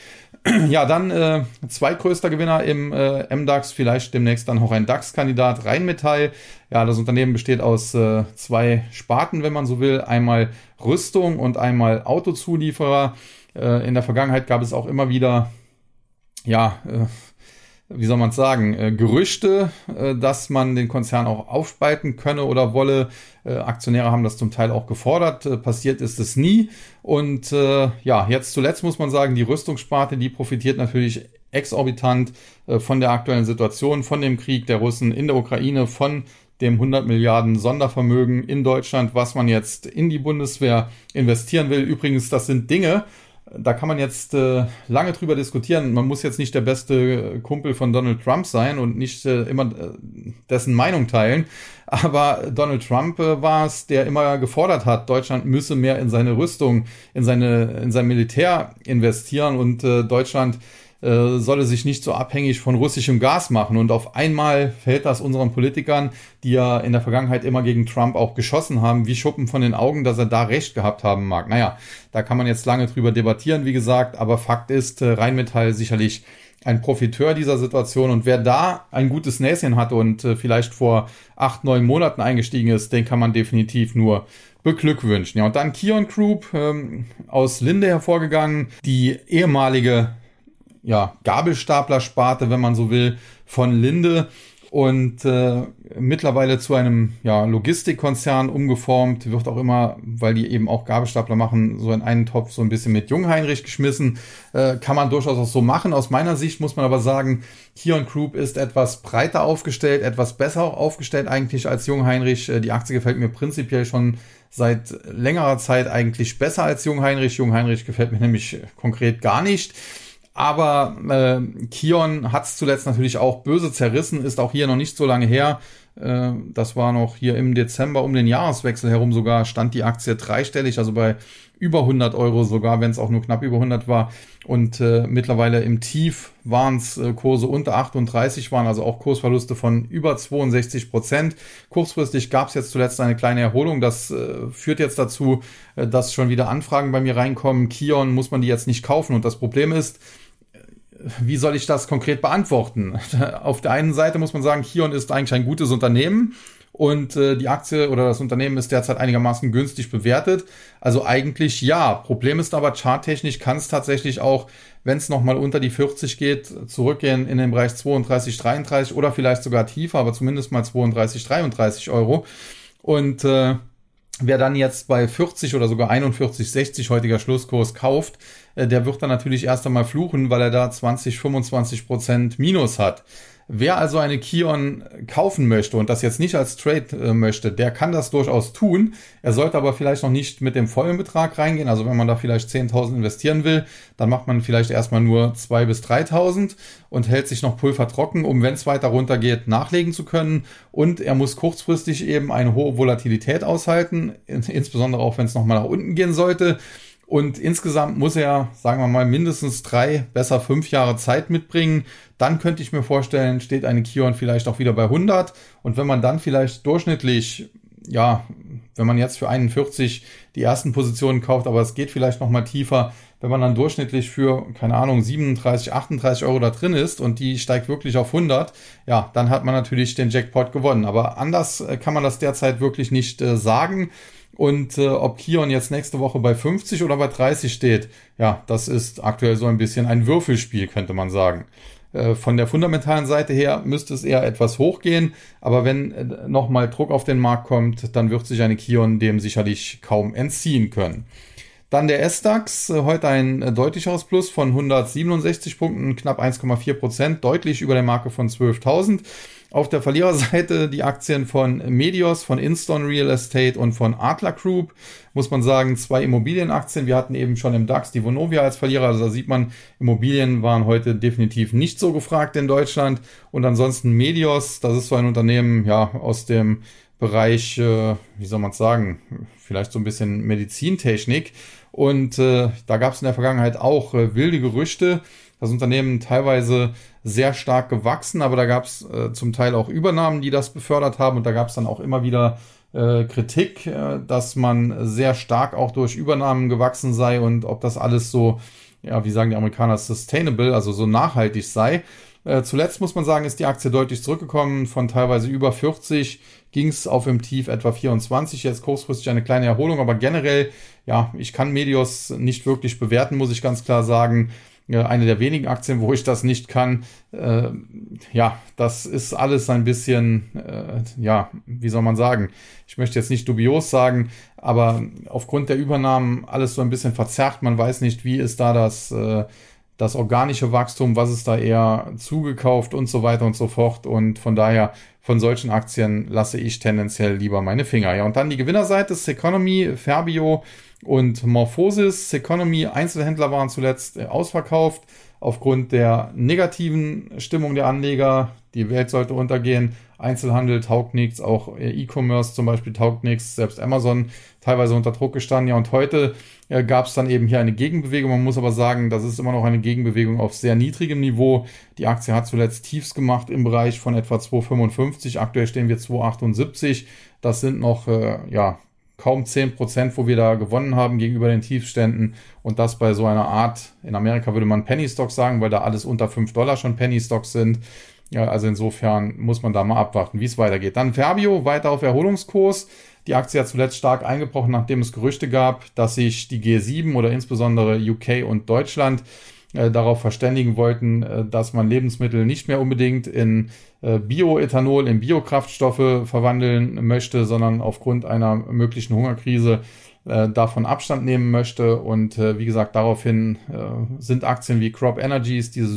[clears throat] Ja, dann äh, zweitgrößter Gewinner im äh, MDAX, vielleicht demnächst dann auch ein DAX-Kandidat, Rheinmetall. Ja, das Unternehmen besteht aus äh, zwei Sparten, wenn man so will. Einmal Rüstung und einmal Autozulieferer. Äh, in der Vergangenheit gab es auch immer wieder, ja, äh, wie soll man es sagen, äh, Gerüchte, äh, dass man den Konzern auch aufspalten könne oder wolle. Äh, Aktionäre haben das zum Teil auch gefordert. Äh, passiert ist es nie. Und äh, ja, jetzt zuletzt muss man sagen, die Rüstungssparte, die profitiert natürlich exorbitant äh, von der aktuellen Situation, von dem Krieg der Russen in der Ukraine, von dem 100 Milliarden Sondervermögen in Deutschland, was man jetzt in die Bundeswehr investieren will. Übrigens, das sind Dinge, da kann man jetzt äh, lange drüber diskutieren. Man muss jetzt nicht der beste Kumpel von Donald Trump sein und nicht äh, immer äh, dessen Meinung teilen. Aber Donald Trump äh, war es, der immer gefordert hat, Deutschland müsse mehr in seine Rüstung, in seine, in sein Militär investieren und äh, Deutschland äh, solle sich nicht so abhängig von russischem Gas machen. Und auf einmal fällt das unseren Politikern, die ja in der Vergangenheit immer gegen Trump auch geschossen haben, wie Schuppen von den Augen, dass er da recht gehabt haben mag. Naja, da kann man jetzt lange drüber debattieren, wie gesagt, aber Fakt ist, äh, Rheinmetall sicherlich ein Profiteur dieser Situation. Und wer da ein gutes Näschen hat und äh, vielleicht vor acht, neun Monaten eingestiegen ist, den kann man definitiv nur beglückwünschen. Ja, und dann Kion Group ähm, aus Linde hervorgegangen, die ehemalige ja, Gabelstapler-Sparte, wenn man so will, von Linde und äh, mittlerweile zu einem ja, Logistikkonzern umgeformt, wird auch immer, weil die eben auch Gabelstapler machen, so in einen Topf so ein bisschen mit Jungheinrich geschmissen. Äh, kann man durchaus auch so machen. Aus meiner Sicht muss man aber sagen, Kion Group ist etwas breiter aufgestellt, etwas besser aufgestellt eigentlich als Jungheinrich. Äh, die Aktie gefällt mir prinzipiell schon seit längerer Zeit eigentlich besser als Jungheinrich. Jungheinrich gefällt mir nämlich konkret gar nicht. Aber äh, Kion hat es zuletzt natürlich auch böse zerrissen, ist auch hier noch nicht so lange her. Äh, das war noch hier im Dezember um den Jahreswechsel herum sogar, stand die Aktie dreistellig, also bei über 100 Euro sogar, wenn es auch nur knapp über 100 war. Und äh, mittlerweile im Tief waren es äh, Kurse unter 38, waren also auch Kursverluste von über 62 Prozent. Kurzfristig gab es jetzt zuletzt eine kleine Erholung. Das äh, führt jetzt dazu, äh, dass schon wieder Anfragen bei mir reinkommen. Kion muss man die jetzt nicht kaufen. Und das Problem ist, wie soll ich das konkret beantworten? [laughs] Auf der einen Seite muss man sagen, Kion ist eigentlich ein gutes Unternehmen und äh, die Aktie oder das Unternehmen ist derzeit einigermaßen günstig bewertet. Also eigentlich ja. Problem ist aber, charttechnisch kann es tatsächlich auch, wenn es nochmal unter die 40 geht, zurückgehen in den Bereich 32, 33 oder vielleicht sogar tiefer, aber zumindest mal 32, 33 Euro. Und äh, Wer dann jetzt bei 40 oder sogar 41, 60 heutiger Schlusskurs kauft, der wird dann natürlich erst einmal fluchen, weil er da 20, 25 Prozent Minus hat. Wer also eine Kion kaufen möchte und das jetzt nicht als Trade äh, möchte, der kann das durchaus tun. Er sollte aber vielleicht noch nicht mit dem vollen Betrag reingehen. Also wenn man da vielleicht 10.000 investieren will, dann macht man vielleicht erstmal nur 2.000 bis 3.000 und hält sich noch Pulver trocken, um wenn es weiter runter geht, nachlegen zu können. Und er muss kurzfristig eben eine hohe Volatilität aushalten, insbesondere auch wenn es nochmal nach unten gehen sollte. Und insgesamt muss er, sagen wir mal, mindestens drei, besser fünf Jahre Zeit mitbringen. Dann könnte ich mir vorstellen, steht eine Kion vielleicht auch wieder bei 100. Und wenn man dann vielleicht durchschnittlich, ja, wenn man jetzt für 41 die ersten Positionen kauft, aber es geht vielleicht noch mal tiefer, wenn man dann durchschnittlich für, keine Ahnung, 37, 38 Euro da drin ist und die steigt wirklich auf 100, ja, dann hat man natürlich den Jackpot gewonnen. Aber anders äh, kann man das derzeit wirklich nicht äh, sagen. Und äh, ob Kion jetzt nächste Woche bei 50 oder bei 30 steht, ja, das ist aktuell so ein bisschen ein Würfelspiel, könnte man sagen. Äh, von der fundamentalen Seite her müsste es eher etwas hochgehen, aber wenn äh, nochmal Druck auf den Markt kommt, dann wird sich eine Kion dem sicherlich kaum entziehen können. Dann der S-DAX, äh, heute ein äh, deutlicheres Plus von 167 Punkten, knapp 1,4 Prozent, deutlich über der Marke von 12.000. Auf der Verliererseite die Aktien von Medios, von Inston Real Estate und von Adler Group. Muss man sagen, zwei Immobilienaktien. Wir hatten eben schon im DAX die Vonovia als Verlierer. Also da sieht man, Immobilien waren heute definitiv nicht so gefragt in Deutschland. Und ansonsten Medios, das ist so ein Unternehmen, ja, aus dem Bereich, äh, wie soll man es sagen, vielleicht so ein bisschen Medizintechnik. Und äh, da gab es in der Vergangenheit auch äh, wilde Gerüchte. Das Unternehmen teilweise sehr stark gewachsen, aber da gab es äh, zum Teil auch Übernahmen, die das befördert haben. Und da gab es dann auch immer wieder äh, Kritik, äh, dass man sehr stark auch durch Übernahmen gewachsen sei und ob das alles so, ja, wie sagen die Amerikaner, sustainable, also so nachhaltig sei. Äh, zuletzt muss man sagen, ist die Aktie deutlich zurückgekommen. Von teilweise über 40 ging es auf im Tief etwa 24. Jetzt kurzfristig eine kleine Erholung, aber generell, ja, ich kann Medios nicht wirklich bewerten, muss ich ganz klar sagen eine der wenigen Aktien, wo ich das nicht kann. Äh, ja, das ist alles ein bisschen, äh, ja, wie soll man sagen? Ich möchte jetzt nicht dubios sagen, aber aufgrund der Übernahmen alles so ein bisschen verzerrt. Man weiß nicht, wie ist da das, äh, das organische Wachstum, was ist da eher zugekauft und so weiter und so fort. Und von daher, von solchen Aktien lasse ich tendenziell lieber meine Finger. Ja, und dann die Gewinnerseite, Seconomy, Ferbio, und Morphosis, Economy, Einzelhändler waren zuletzt äh, ausverkauft. Aufgrund der negativen Stimmung der Anleger. Die Welt sollte untergehen. Einzelhandel taugt nichts, auch E-Commerce zum Beispiel taugt nichts, selbst Amazon teilweise unter Druck gestanden. Ja, und heute äh, gab es dann eben hier eine Gegenbewegung. Man muss aber sagen, das ist immer noch eine Gegenbewegung auf sehr niedrigem Niveau. Die Aktie hat zuletzt Tiefs gemacht im Bereich von etwa 2,55. Aktuell stehen wir 2,78. Das sind noch äh, ja, kaum 10 Prozent, wo wir da gewonnen haben gegenüber den Tiefständen. Und das bei so einer Art, in Amerika würde man Penny Stocks sagen, weil da alles unter 5 Dollar schon Penny Stocks sind. Ja, also insofern muss man da mal abwarten, wie es weitergeht. Dann Fabio weiter auf Erholungskurs. Die Aktie hat zuletzt stark eingebrochen, nachdem es Gerüchte gab, dass sich die G7 oder insbesondere UK und Deutschland äh, darauf verständigen wollten, äh, dass man Lebensmittel nicht mehr unbedingt in Bioethanol, in Biokraftstoffe verwandeln möchte, sondern aufgrund einer möglichen Hungerkrise äh, davon Abstand nehmen möchte. Und äh, wie gesagt, daraufhin äh, sind Aktien wie Crop Energies, diese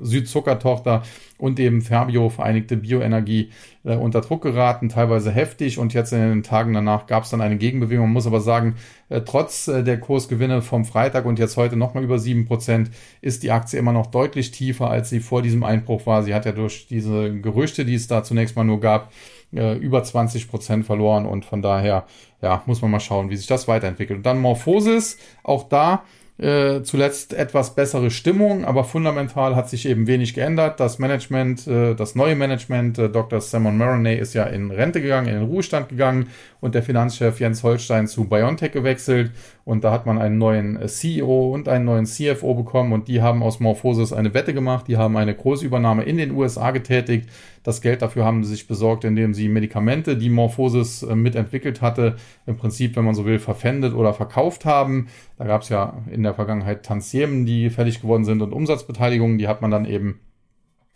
Südzucker-Tochter und eben Ferbio, Vereinigte Bioenergie, äh, unter Druck geraten, teilweise heftig. Und jetzt in den Tagen danach gab es dann eine Gegenbewegung. Man muss aber sagen, äh, trotz äh, der Kursgewinne vom Freitag und jetzt heute nochmal über sieben Prozent ist die Aktie immer noch deutlich tiefer, als sie vor diesem Einbruch war. Sie hat ja durch diese Gerüchte, die es da zunächst mal nur gab, äh, über 20 Prozent verloren und von daher, ja, muss man mal schauen, wie sich das weiterentwickelt. Und dann Morphosis, auch da äh, zuletzt etwas bessere Stimmung, aber fundamental hat sich eben wenig geändert. Das Management, äh, das neue Management, äh, Dr. Simon Maroney ist ja in Rente gegangen, in den Ruhestand gegangen und der Finanzchef Jens Holstein zu BioNTech gewechselt und da hat man einen neuen äh, CEO und einen neuen CFO bekommen und die haben aus Morphosis eine Wette gemacht, die haben eine Großübernahme in den USA getätigt. Das Geld dafür haben sie sich besorgt, indem sie Medikamente, die Morphosis äh, mitentwickelt hatte, im Prinzip, wenn man so will, verpfändet oder verkauft haben. Da gab es ja in der Vergangenheit Tantiemen, die fertig geworden sind und Umsatzbeteiligungen, die hat man dann eben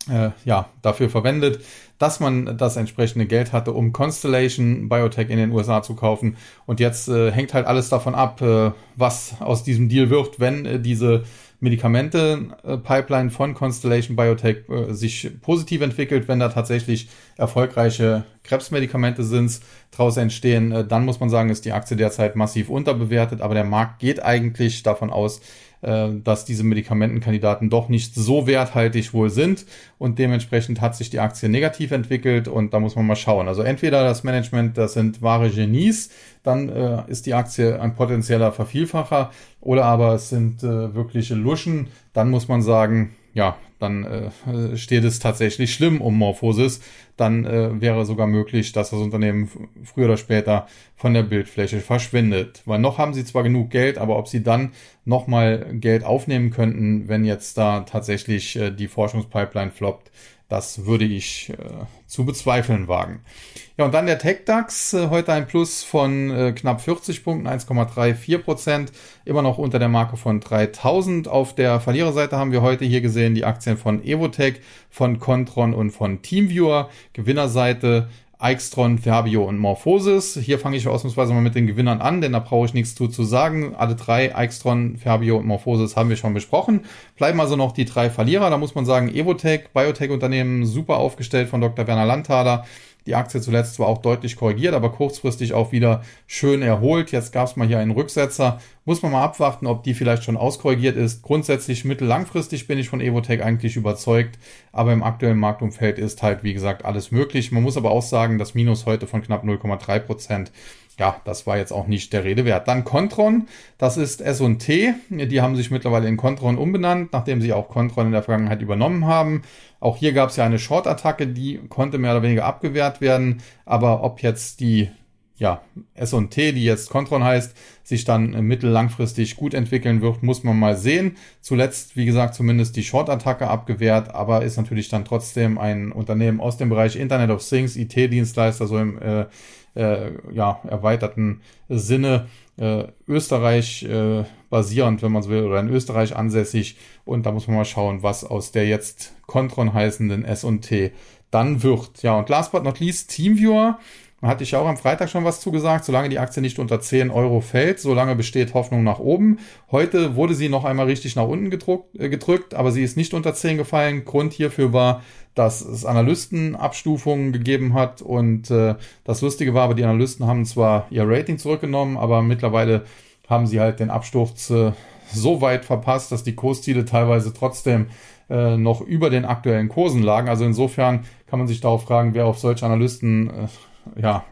äh, ja, dafür verwendet, dass man das entsprechende Geld hatte, um Constellation Biotech in den USA zu kaufen. Und jetzt äh, hängt halt alles davon ab, äh, was aus diesem Deal wird, wenn äh, diese Medikamente-Pipeline von Constellation Biotech äh, sich positiv entwickelt, wenn da tatsächlich erfolgreiche Krebsmedikamente sind, daraus entstehen, äh, dann muss man sagen, ist die Aktie derzeit massiv unterbewertet, aber der Markt geht eigentlich davon aus, äh, dass diese Medikamentenkandidaten doch nicht so werthaltig wohl sind. Und dementsprechend hat sich die Aktie negativ entwickelt und da muss man mal schauen. Also entweder das Management, das sind wahre Genies, dann äh, ist die Aktie ein potenzieller Vervielfacher. Oder aber es sind äh, wirkliche Luschen, dann muss man sagen, ja, dann äh, steht es tatsächlich schlimm um Morphosis. Dann äh, wäre sogar möglich, dass das Unternehmen früher oder später von der Bildfläche verschwindet. Weil noch haben sie zwar genug Geld, aber ob sie dann nochmal Geld aufnehmen könnten, wenn jetzt da tatsächlich äh, die Forschungspipeline floppt, das würde ich äh, zu bezweifeln wagen. Ja, und dann der TechDAX, äh, heute ein Plus von äh, knapp 40 Punkten, 1,34 Prozent, immer noch unter der Marke von 3000. Auf der Verliererseite haben wir heute hier gesehen die Aktien von Evotech, von Contron und von Teamviewer. Gewinnerseite Eichstron, Fabio und Morphosis. Hier fange ich ausnahmsweise mal mit den Gewinnern an, denn da brauche ich nichts zu, zu sagen. Alle drei, Eichstron, Fabio und Morphosis, haben wir schon besprochen. Bleiben also noch die drei Verlierer. Da muss man sagen, Evotech, Biotech-Unternehmen, super aufgestellt von Dr. Werner Landthaler. Die Aktie zuletzt zwar auch deutlich korrigiert, aber kurzfristig auch wieder schön erholt. Jetzt gab es mal hier einen Rücksetzer. Muss man mal abwarten, ob die vielleicht schon auskorrigiert ist. Grundsätzlich mittel-langfristig bin ich von Evotech eigentlich überzeugt, aber im aktuellen Marktumfeld ist halt, wie gesagt, alles möglich. Man muss aber auch sagen, das Minus heute von knapp 0,3 Prozent ja, das war jetzt auch nicht der Rede wert. Dann Contron, das ist S&T. Die haben sich mittlerweile in Contron umbenannt, nachdem sie auch Contron in der Vergangenheit übernommen haben. Auch hier gab es ja eine Short-Attacke, die konnte mehr oder weniger abgewehrt werden. Aber ob jetzt die ja, S&T, die jetzt Contron heißt, sich dann mittellangfristig gut entwickeln wird, muss man mal sehen. Zuletzt, wie gesagt, zumindest die Short-Attacke abgewehrt, aber ist natürlich dann trotzdem ein Unternehmen aus dem Bereich Internet of Things, IT-Dienstleister, so im äh, äh, ja, erweiterten Sinne äh, Österreich äh, basierend, wenn man so will, oder in Österreich ansässig. Und da muss man mal schauen, was aus der jetzt Contron heißenden S&T dann wird. Ja, und last but not least, Teamviewer. Da hatte ich ja auch am Freitag schon was zugesagt. Solange die Aktie nicht unter 10 Euro fällt, solange besteht Hoffnung nach oben. Heute wurde sie noch einmal richtig nach unten gedruckt, äh, gedrückt, aber sie ist nicht unter 10 gefallen. Grund hierfür war, dass es Analystenabstufungen gegeben hat. Und äh, das Lustige war aber, die Analysten haben zwar ihr Rating zurückgenommen, aber mittlerweile haben sie halt den Absturz äh, so weit verpasst, dass die Kursziele teilweise trotzdem äh, noch über den aktuellen Kursen lagen. Also insofern kann man sich darauf fragen, wer auf solche Analysten äh, ja,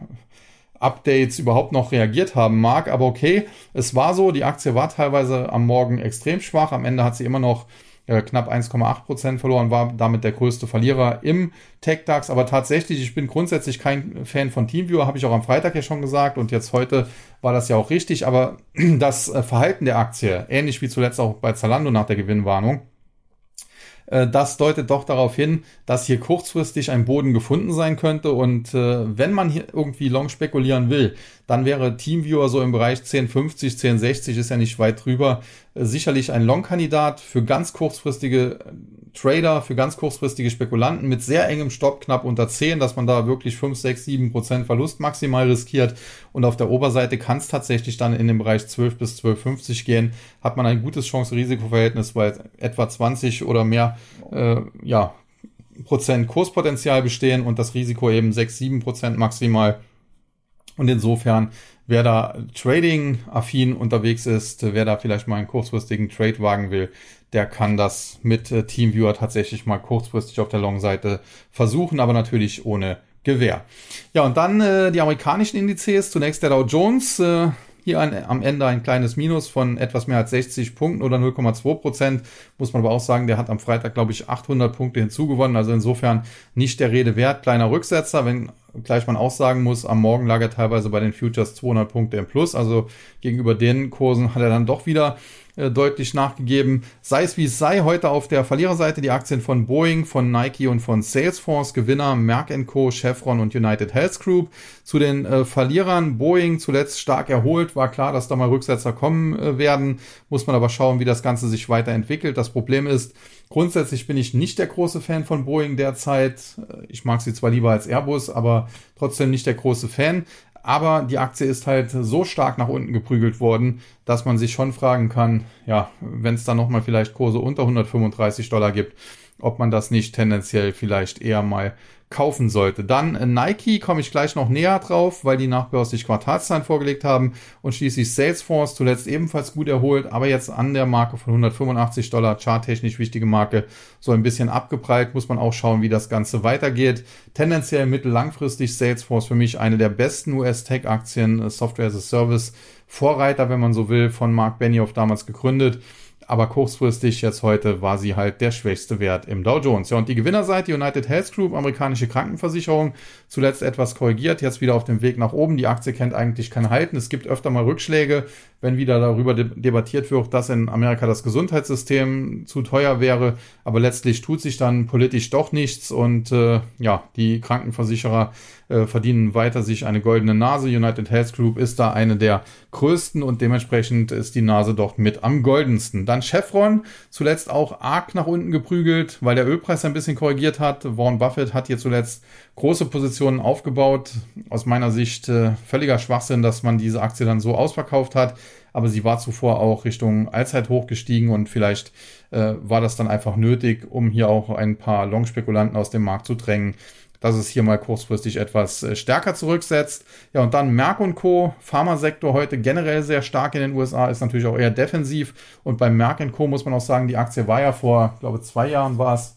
Updates überhaupt noch reagiert haben mag. Aber okay, es war so, die Aktie war teilweise am Morgen extrem schwach. Am Ende hat sie immer noch äh, knapp 1,8 Prozent verloren, war damit der größte Verlierer im TechDAX. Aber tatsächlich, ich bin grundsätzlich kein Fan von TeamViewer, habe ich auch am Freitag ja schon gesagt und jetzt heute war das ja auch richtig. Aber [clears throat] das äh, Verhalten der Aktie, ähnlich wie zuletzt auch bei Zalando nach der Gewinnwarnung, das deutet doch darauf hin, dass hier kurzfristig ein Boden gefunden sein könnte. Und äh, wenn man hier irgendwie long spekulieren will, dann wäre Teamviewer so im Bereich 1050, 1060, ist ja nicht weit drüber, äh, sicherlich ein Long-Kandidat für ganz kurzfristige Trader, für ganz kurzfristige Spekulanten mit sehr engem Stopp knapp unter 10, dass man da wirklich 5, 6, 7 Prozent Verlust maximal riskiert. Und auf der Oberseite kann es tatsächlich dann in den Bereich 12 bis 12,50 gehen. Hat man ein gutes Chance-Risiko-Verhältnis, weil etwa 20 oder mehr äh, ja, Prozent Kurspotenzial bestehen und das Risiko eben 6, 7 Prozent maximal. Und insofern, wer da Trading-affin unterwegs ist, wer da vielleicht mal einen kurzfristigen Trade wagen will, der kann das mit äh, Teamviewer tatsächlich mal kurzfristig auf der Long-Seite versuchen, aber natürlich ohne Gewehr. Ja, und dann äh, die amerikanischen Indizes. Zunächst der Dow Jones. Äh, hier ein, am Ende ein kleines Minus von etwas mehr als 60 Punkten oder 0,2 Prozent. Muss man aber auch sagen, der hat am Freitag, glaube ich, 800 Punkte hinzugewonnen. Also insofern nicht der Rede wert. Kleiner Rücksetzer, wenn gleich man auch sagen muss, am Morgen lag er teilweise bei den Futures 200 Punkte im Plus. Also gegenüber den Kursen hat er dann doch wieder äh, deutlich nachgegeben. Sei es wie es sei, heute auf der Verliererseite die Aktien von Boeing, von Nike und von Salesforce, Gewinner Merck Co., Chevron und United Health Group. Zu den äh, Verlierern Boeing zuletzt stark erholt, war klar, dass da mal Rücksetzer kommen äh, werden. Muss man aber schauen, wie das Ganze sich weiterentwickelt. Das Problem ist, grundsätzlich bin ich nicht der große Fan von Boeing derzeit. Äh, ich mag sie zwar lieber als Airbus, aber trotzdem nicht der große Fan. Aber die Aktie ist halt so stark nach unten geprügelt worden, dass man sich schon fragen kann, ja, wenn es dann nochmal vielleicht Kurse unter 135 Dollar gibt, ob man das nicht tendenziell vielleicht eher mal kaufen sollte. Dann äh, Nike komme ich gleich noch näher drauf, weil die nachbörslich Quartalszahlen vorgelegt haben und schließlich Salesforce zuletzt ebenfalls gut erholt, aber jetzt an der Marke von 185 Dollar, charttechnisch wichtige Marke, so ein bisschen abgeprallt, muss man auch schauen, wie das Ganze weitergeht. Tendenziell mittellangfristig Salesforce für mich eine der besten US-Tech-Aktien, äh, Software as a Service, Vorreiter, wenn man so will, von Mark Benioff damals gegründet aber kurzfristig jetzt heute war sie halt der schwächste Wert im Dow Jones. Ja, und die Gewinnerseite United Health Group, amerikanische Krankenversicherung, zuletzt etwas korrigiert, jetzt wieder auf dem Weg nach oben. Die Aktie kennt eigentlich kein Halten. Es gibt öfter mal Rückschläge, wenn wieder darüber debattiert wird, dass in Amerika das Gesundheitssystem zu teuer wäre. Aber letztlich tut sich dann politisch doch nichts und äh, ja, die Krankenversicherer äh, verdienen weiter sich eine goldene Nase. United Health Group ist da eine der größten und dementsprechend ist die Nase dort mit am goldensten. Dann Chevron, zuletzt auch arg nach unten geprügelt, weil der Ölpreis ein bisschen korrigiert hat. Warren Buffett hat hier zuletzt große Positionen aufgebaut. Aus meiner Sicht äh, völliger Schwachsinn, dass man diese Aktie dann so ausverkauft hat. Aber sie war zuvor auch Richtung Allzeithoch gestiegen und vielleicht äh, war das dann einfach nötig, um hier auch ein paar Long-Spekulanten aus dem Markt zu drängen dass es hier mal kurzfristig etwas äh, stärker zurücksetzt. Ja, und dann Merck und Co. Pharmasektor heute generell sehr stark in den USA, ist natürlich auch eher defensiv. Und beim Merck Co. muss man auch sagen, die Aktie war ja vor, glaube zwei Jahren war es,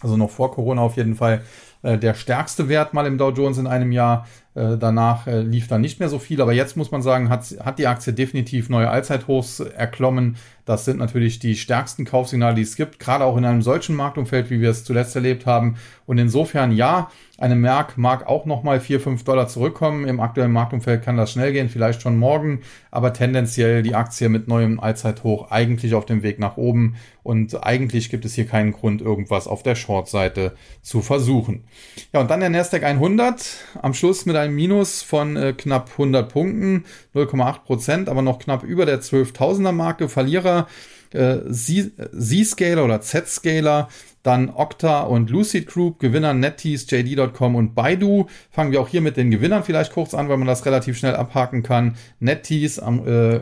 also noch vor Corona auf jeden Fall, äh, der stärkste Wert mal im Dow Jones in einem Jahr. Äh, danach äh, lief da nicht mehr so viel, aber jetzt muss man sagen, hat, hat die Aktie definitiv neue Allzeithochs erklommen. Das sind natürlich die stärksten Kaufsignale, die es gibt, gerade auch in einem solchen Marktumfeld, wie wir es zuletzt erlebt haben. Und insofern ja, eine Merck mag auch nochmal 4, 5 Dollar zurückkommen. Im aktuellen Marktumfeld kann das schnell gehen, vielleicht schon morgen, aber tendenziell die Aktie mit neuem Allzeithoch eigentlich auf dem Weg nach oben. Und eigentlich gibt es hier keinen Grund, irgendwas auf der Short-Seite zu versuchen. Ja, und dann der Nasdaq 100 am Schluss mit einem Minus von äh, knapp 100 Punkten, 0,8 Prozent, aber noch knapp über der 12.000er Marke. Verlierer äh, Z-Scaler oder Z-Scaler, dann Okta und Lucid Group, Gewinner NetEase, JD.com und Baidu. Fangen wir auch hier mit den Gewinnern vielleicht kurz an, weil man das relativ schnell abhaken kann. NetEase, äh,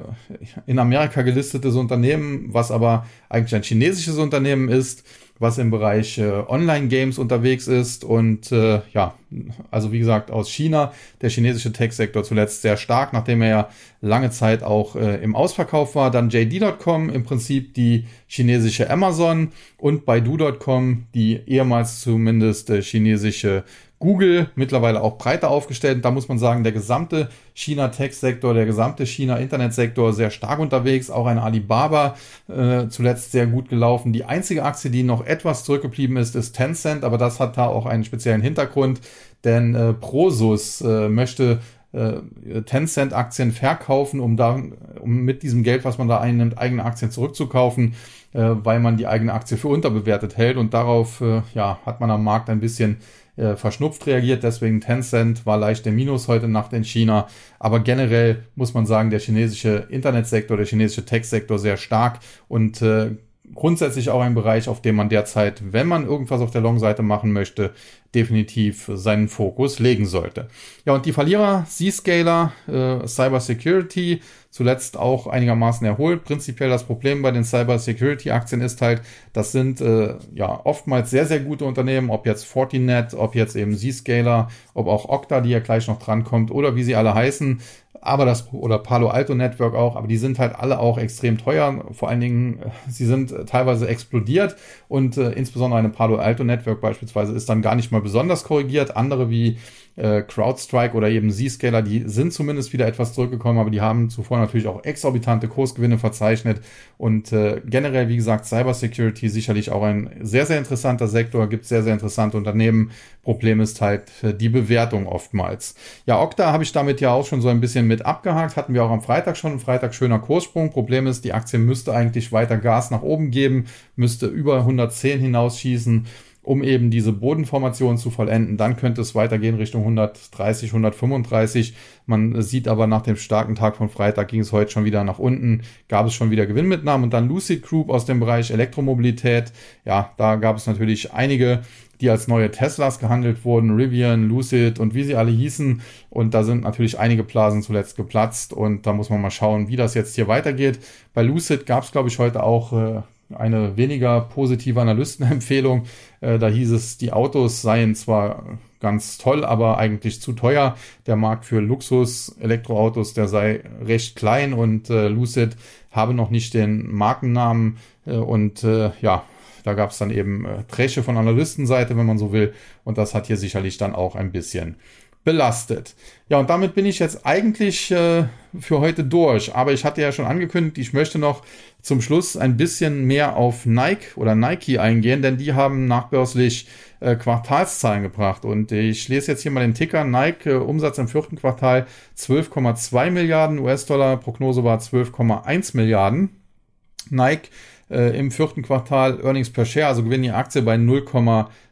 in Amerika gelistetes Unternehmen, was aber eigentlich ein chinesisches Unternehmen ist was im Bereich äh, Online-Games unterwegs ist. Und äh, ja, also wie gesagt, aus China, der chinesische Tech-Sektor zuletzt sehr stark, nachdem er ja lange Zeit auch äh, im Ausverkauf war. Dann JD.com, im Prinzip die chinesische Amazon und Baidu.com, die ehemals zumindest äh, chinesische Google mittlerweile auch breiter aufgestellt. Da muss man sagen, der gesamte China-Tech-Sektor, der gesamte China-Internetsektor sehr stark unterwegs. Auch ein Alibaba äh, zuletzt sehr gut gelaufen. Die einzige Aktie, die noch etwas zurückgeblieben ist, ist Tencent, aber das hat da auch einen speziellen Hintergrund, denn äh, Prosus äh, möchte äh, Tencent-Aktien verkaufen, um da, um mit diesem Geld, was man da einnimmt, eigene Aktien zurückzukaufen, äh, weil man die eigene Aktie für unterbewertet hält. Und darauf äh, ja, hat man am Markt ein bisschen äh, verschnupft reagiert. Deswegen Tencent war leicht im Minus heute Nacht in China. Aber generell muss man sagen, der chinesische Internetsektor, der chinesische Tech-Sektor sehr stark und äh, grundsätzlich auch ein Bereich, auf dem man derzeit, wenn man irgendwas auf der Long-Seite machen möchte, definitiv seinen Fokus legen sollte. Ja, und die Verlierer, Zscaler, äh, Cyber Security, zuletzt auch einigermaßen erholt. Prinzipiell das Problem bei den Cyber Security Aktien ist halt, das sind äh, ja oftmals sehr, sehr gute Unternehmen, ob jetzt Fortinet, ob jetzt eben Zscaler, ob auch Okta, die ja gleich noch drankommt oder wie sie alle heißen aber das oder Palo Alto Network auch, aber die sind halt alle auch extrem teuer. Vor allen Dingen, äh, sie sind äh, teilweise explodiert und äh, insbesondere eine Palo Alto Network beispielsweise ist dann gar nicht mal besonders korrigiert. Andere wie äh, CrowdStrike oder eben Zscaler, die sind zumindest wieder etwas zurückgekommen, aber die haben zuvor natürlich auch exorbitante Kursgewinne verzeichnet. Und äh, generell, wie gesagt, Cybersecurity sicherlich auch ein sehr, sehr interessanter Sektor, gibt sehr, sehr interessante Unternehmen. Problem ist halt äh, die Bewertung oftmals. Ja, Okta habe ich damit ja auch schon so ein bisschen mit abgehakt, hatten wir auch am Freitag schon. Freitag schöner Kurssprung. Problem ist, die Aktie müsste eigentlich weiter Gas nach oben geben, müsste über 110 hinausschießen um eben diese Bodenformation zu vollenden. Dann könnte es weitergehen Richtung 130, 135. Man sieht aber nach dem starken Tag von Freitag ging es heute schon wieder nach unten, gab es schon wieder Gewinnmitnahmen und dann Lucid Group aus dem Bereich Elektromobilität. Ja, da gab es natürlich einige, die als neue Teslas gehandelt wurden, Rivian, Lucid und wie sie alle hießen. Und da sind natürlich einige Blasen zuletzt geplatzt und da muss man mal schauen, wie das jetzt hier weitergeht. Bei Lucid gab es, glaube ich, heute auch äh, eine weniger positive Analystenempfehlung. Äh, da hieß es, die Autos seien zwar ganz toll, aber eigentlich zu teuer. Der Markt für Luxus-Elektroautos, der sei recht klein und äh, Lucid habe noch nicht den Markennamen äh, und äh, ja, da gab es dann eben äh, von Analystenseite, wenn man so will. Und das hat hier sicherlich dann auch ein bisschen belastet. Ja, und damit bin ich jetzt eigentlich äh, für heute durch. Aber ich hatte ja schon angekündigt, ich möchte noch zum Schluss ein bisschen mehr auf Nike oder Nike eingehen, denn die haben nachbörslich äh, Quartalszahlen gebracht. Und ich lese jetzt hier mal den Ticker. Nike, äh, Umsatz im vierten Quartal 12,2 Milliarden US-Dollar, Prognose war 12,1 Milliarden. Nike äh, im vierten Quartal Earnings per Share, also gewinnen die Aktie bei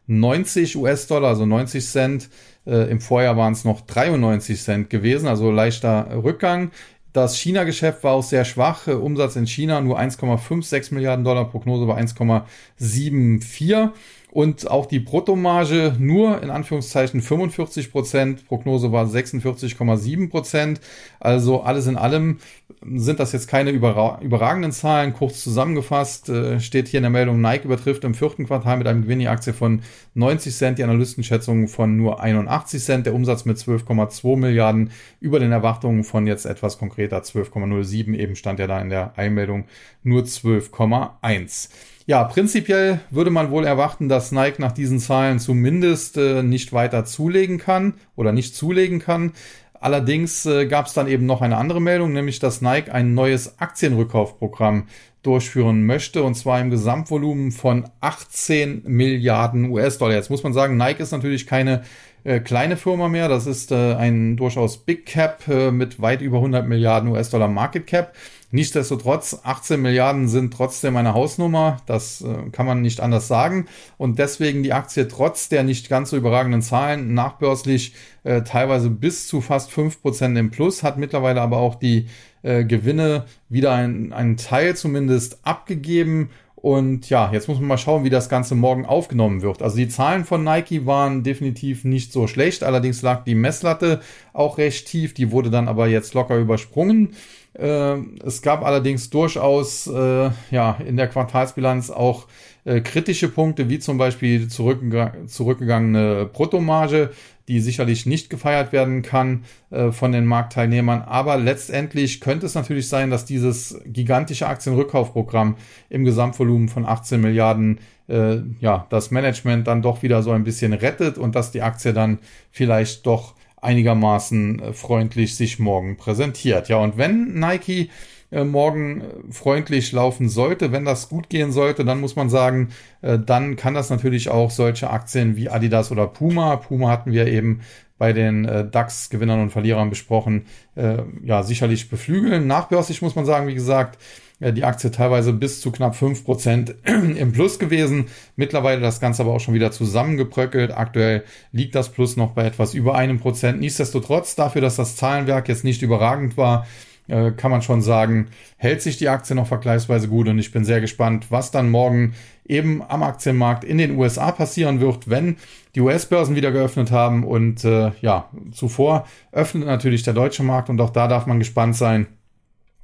0,90 US-Dollar, also 90 Cent. Äh, Im Vorjahr waren es noch 93 Cent gewesen, also leichter Rückgang. Das China-Geschäft war auch sehr schwach. Äh, Umsatz in China nur 1,56 Milliarden Dollar, Prognose war 1,74. Und auch die Bruttomarge nur in Anführungszeichen 45 Prozent, Prognose war 46,7 Prozent. Also alles in allem sind das jetzt keine überragenden Zahlen. Kurz zusammengefasst äh, steht hier in der Meldung, Nike übertrifft im vierten Quartal mit einem Gewinn die Aktie von 90 Cent, die Analystenschätzung von nur 81 Cent, der Umsatz mit 12,2 Milliarden über den Erwartungen von jetzt etwas konkreter 12,07, eben stand ja da in der Einmeldung nur 12,1. Ja, prinzipiell würde man wohl erwarten, dass Nike nach diesen Zahlen zumindest äh, nicht weiter zulegen kann oder nicht zulegen kann. Allerdings äh, gab es dann eben noch eine andere Meldung, nämlich dass Nike ein neues Aktienrückkaufprogramm durchführen möchte und zwar im Gesamtvolumen von 18 Milliarden US-Dollar. Jetzt muss man sagen, Nike ist natürlich keine äh, kleine Firma mehr. Das ist äh, ein durchaus Big Cap äh, mit weit über 100 Milliarden US-Dollar Market Cap. Nichtsdestotrotz, 18 Milliarden sind trotzdem eine Hausnummer. Das äh, kann man nicht anders sagen. Und deswegen die Aktie trotz der nicht ganz so überragenden Zahlen nachbörslich äh, teilweise bis zu fast 5% im Plus, hat mittlerweile aber auch die äh, Gewinne wieder einen Teil zumindest abgegeben und ja, jetzt muss man mal schauen, wie das Ganze morgen aufgenommen wird. Also die Zahlen von Nike waren definitiv nicht so schlecht. Allerdings lag die Messlatte auch recht tief. Die wurde dann aber jetzt locker übersprungen. Äh, es gab allerdings durchaus äh, ja in der Quartalsbilanz auch äh, kritische Punkte, wie zum Beispiel zurückgeg zurückgegangene Bruttomarge, die sicherlich nicht gefeiert werden kann äh, von den Marktteilnehmern. Aber letztendlich könnte es natürlich sein, dass dieses gigantische Aktienrückkaufprogramm im Gesamtvolumen von 18 Milliarden äh, ja das Management dann doch wieder so ein bisschen rettet und dass die Aktie dann vielleicht doch einigermaßen äh, freundlich sich morgen präsentiert. Ja, und wenn Nike äh, morgen äh, freundlich laufen sollte, wenn das gut gehen sollte, dann muss man sagen, äh, dann kann das natürlich auch solche Aktien wie Adidas oder Puma. Puma hatten wir eben bei den DAX-Gewinnern und Verlierern besprochen, ja, sicherlich beflügeln. Nachbörslich muss man sagen, wie gesagt, die Aktie teilweise bis zu knapp fünf Prozent [clears throat] im Plus gewesen. Mittlerweile das Ganze aber auch schon wieder zusammengebröckelt. Aktuell liegt das Plus noch bei etwas über einem Prozent. Nichtsdestotrotz, dafür, dass das Zahlenwerk jetzt nicht überragend war, äh, kann man schon sagen, hält sich die Aktie noch vergleichsweise gut und ich bin sehr gespannt, was dann morgen eben am Aktienmarkt in den USA passieren wird, wenn die US-Börsen wieder geöffnet haben und äh, ja, zuvor öffnet natürlich der deutsche Markt und auch da darf man gespannt sein,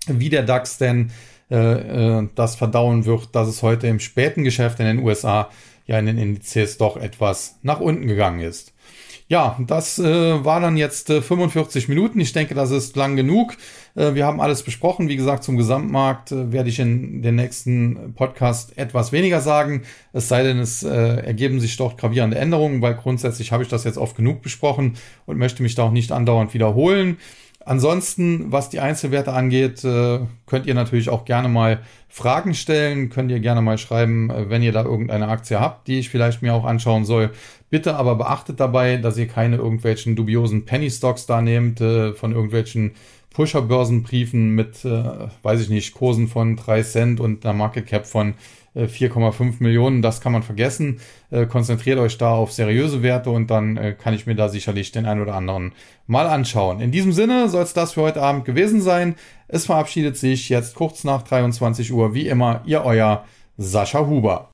wie der DAX denn äh, äh, das verdauen wird, dass es heute im späten Geschäft in den USA ja in den Indizes doch etwas nach unten gegangen ist. Ja, das äh, war dann jetzt äh, 45 Minuten. Ich denke, das ist lang genug. Äh, wir haben alles besprochen. Wie gesagt, zum Gesamtmarkt äh, werde ich in den nächsten Podcast etwas weniger sagen. Es sei denn, es äh, ergeben sich dort gravierende Änderungen, weil grundsätzlich habe ich das jetzt oft genug besprochen und möchte mich da auch nicht andauernd wiederholen. Ansonsten, was die Einzelwerte angeht, äh, könnt ihr natürlich auch gerne mal Fragen stellen, könnt ihr gerne mal schreiben, äh, wenn ihr da irgendeine Aktie habt, die ich vielleicht mir auch anschauen soll. Bitte aber beachtet dabei, dass ihr keine irgendwelchen dubiosen Penny Stocks da nehmt, äh, von irgendwelchen Pusher-Börsenbriefen mit, weiß ich nicht, Kursen von drei Cent und einer Market Cap von 4,5 äh, Millionen, das kann man vergessen. Äh, konzentriert euch da auf seriöse Werte und dann äh, kann ich mir da sicherlich den einen oder anderen mal anschauen. In diesem Sinne soll es das für heute Abend gewesen sein. Es verabschiedet sich jetzt kurz nach 23 Uhr, wie immer, ihr euer Sascha Huber.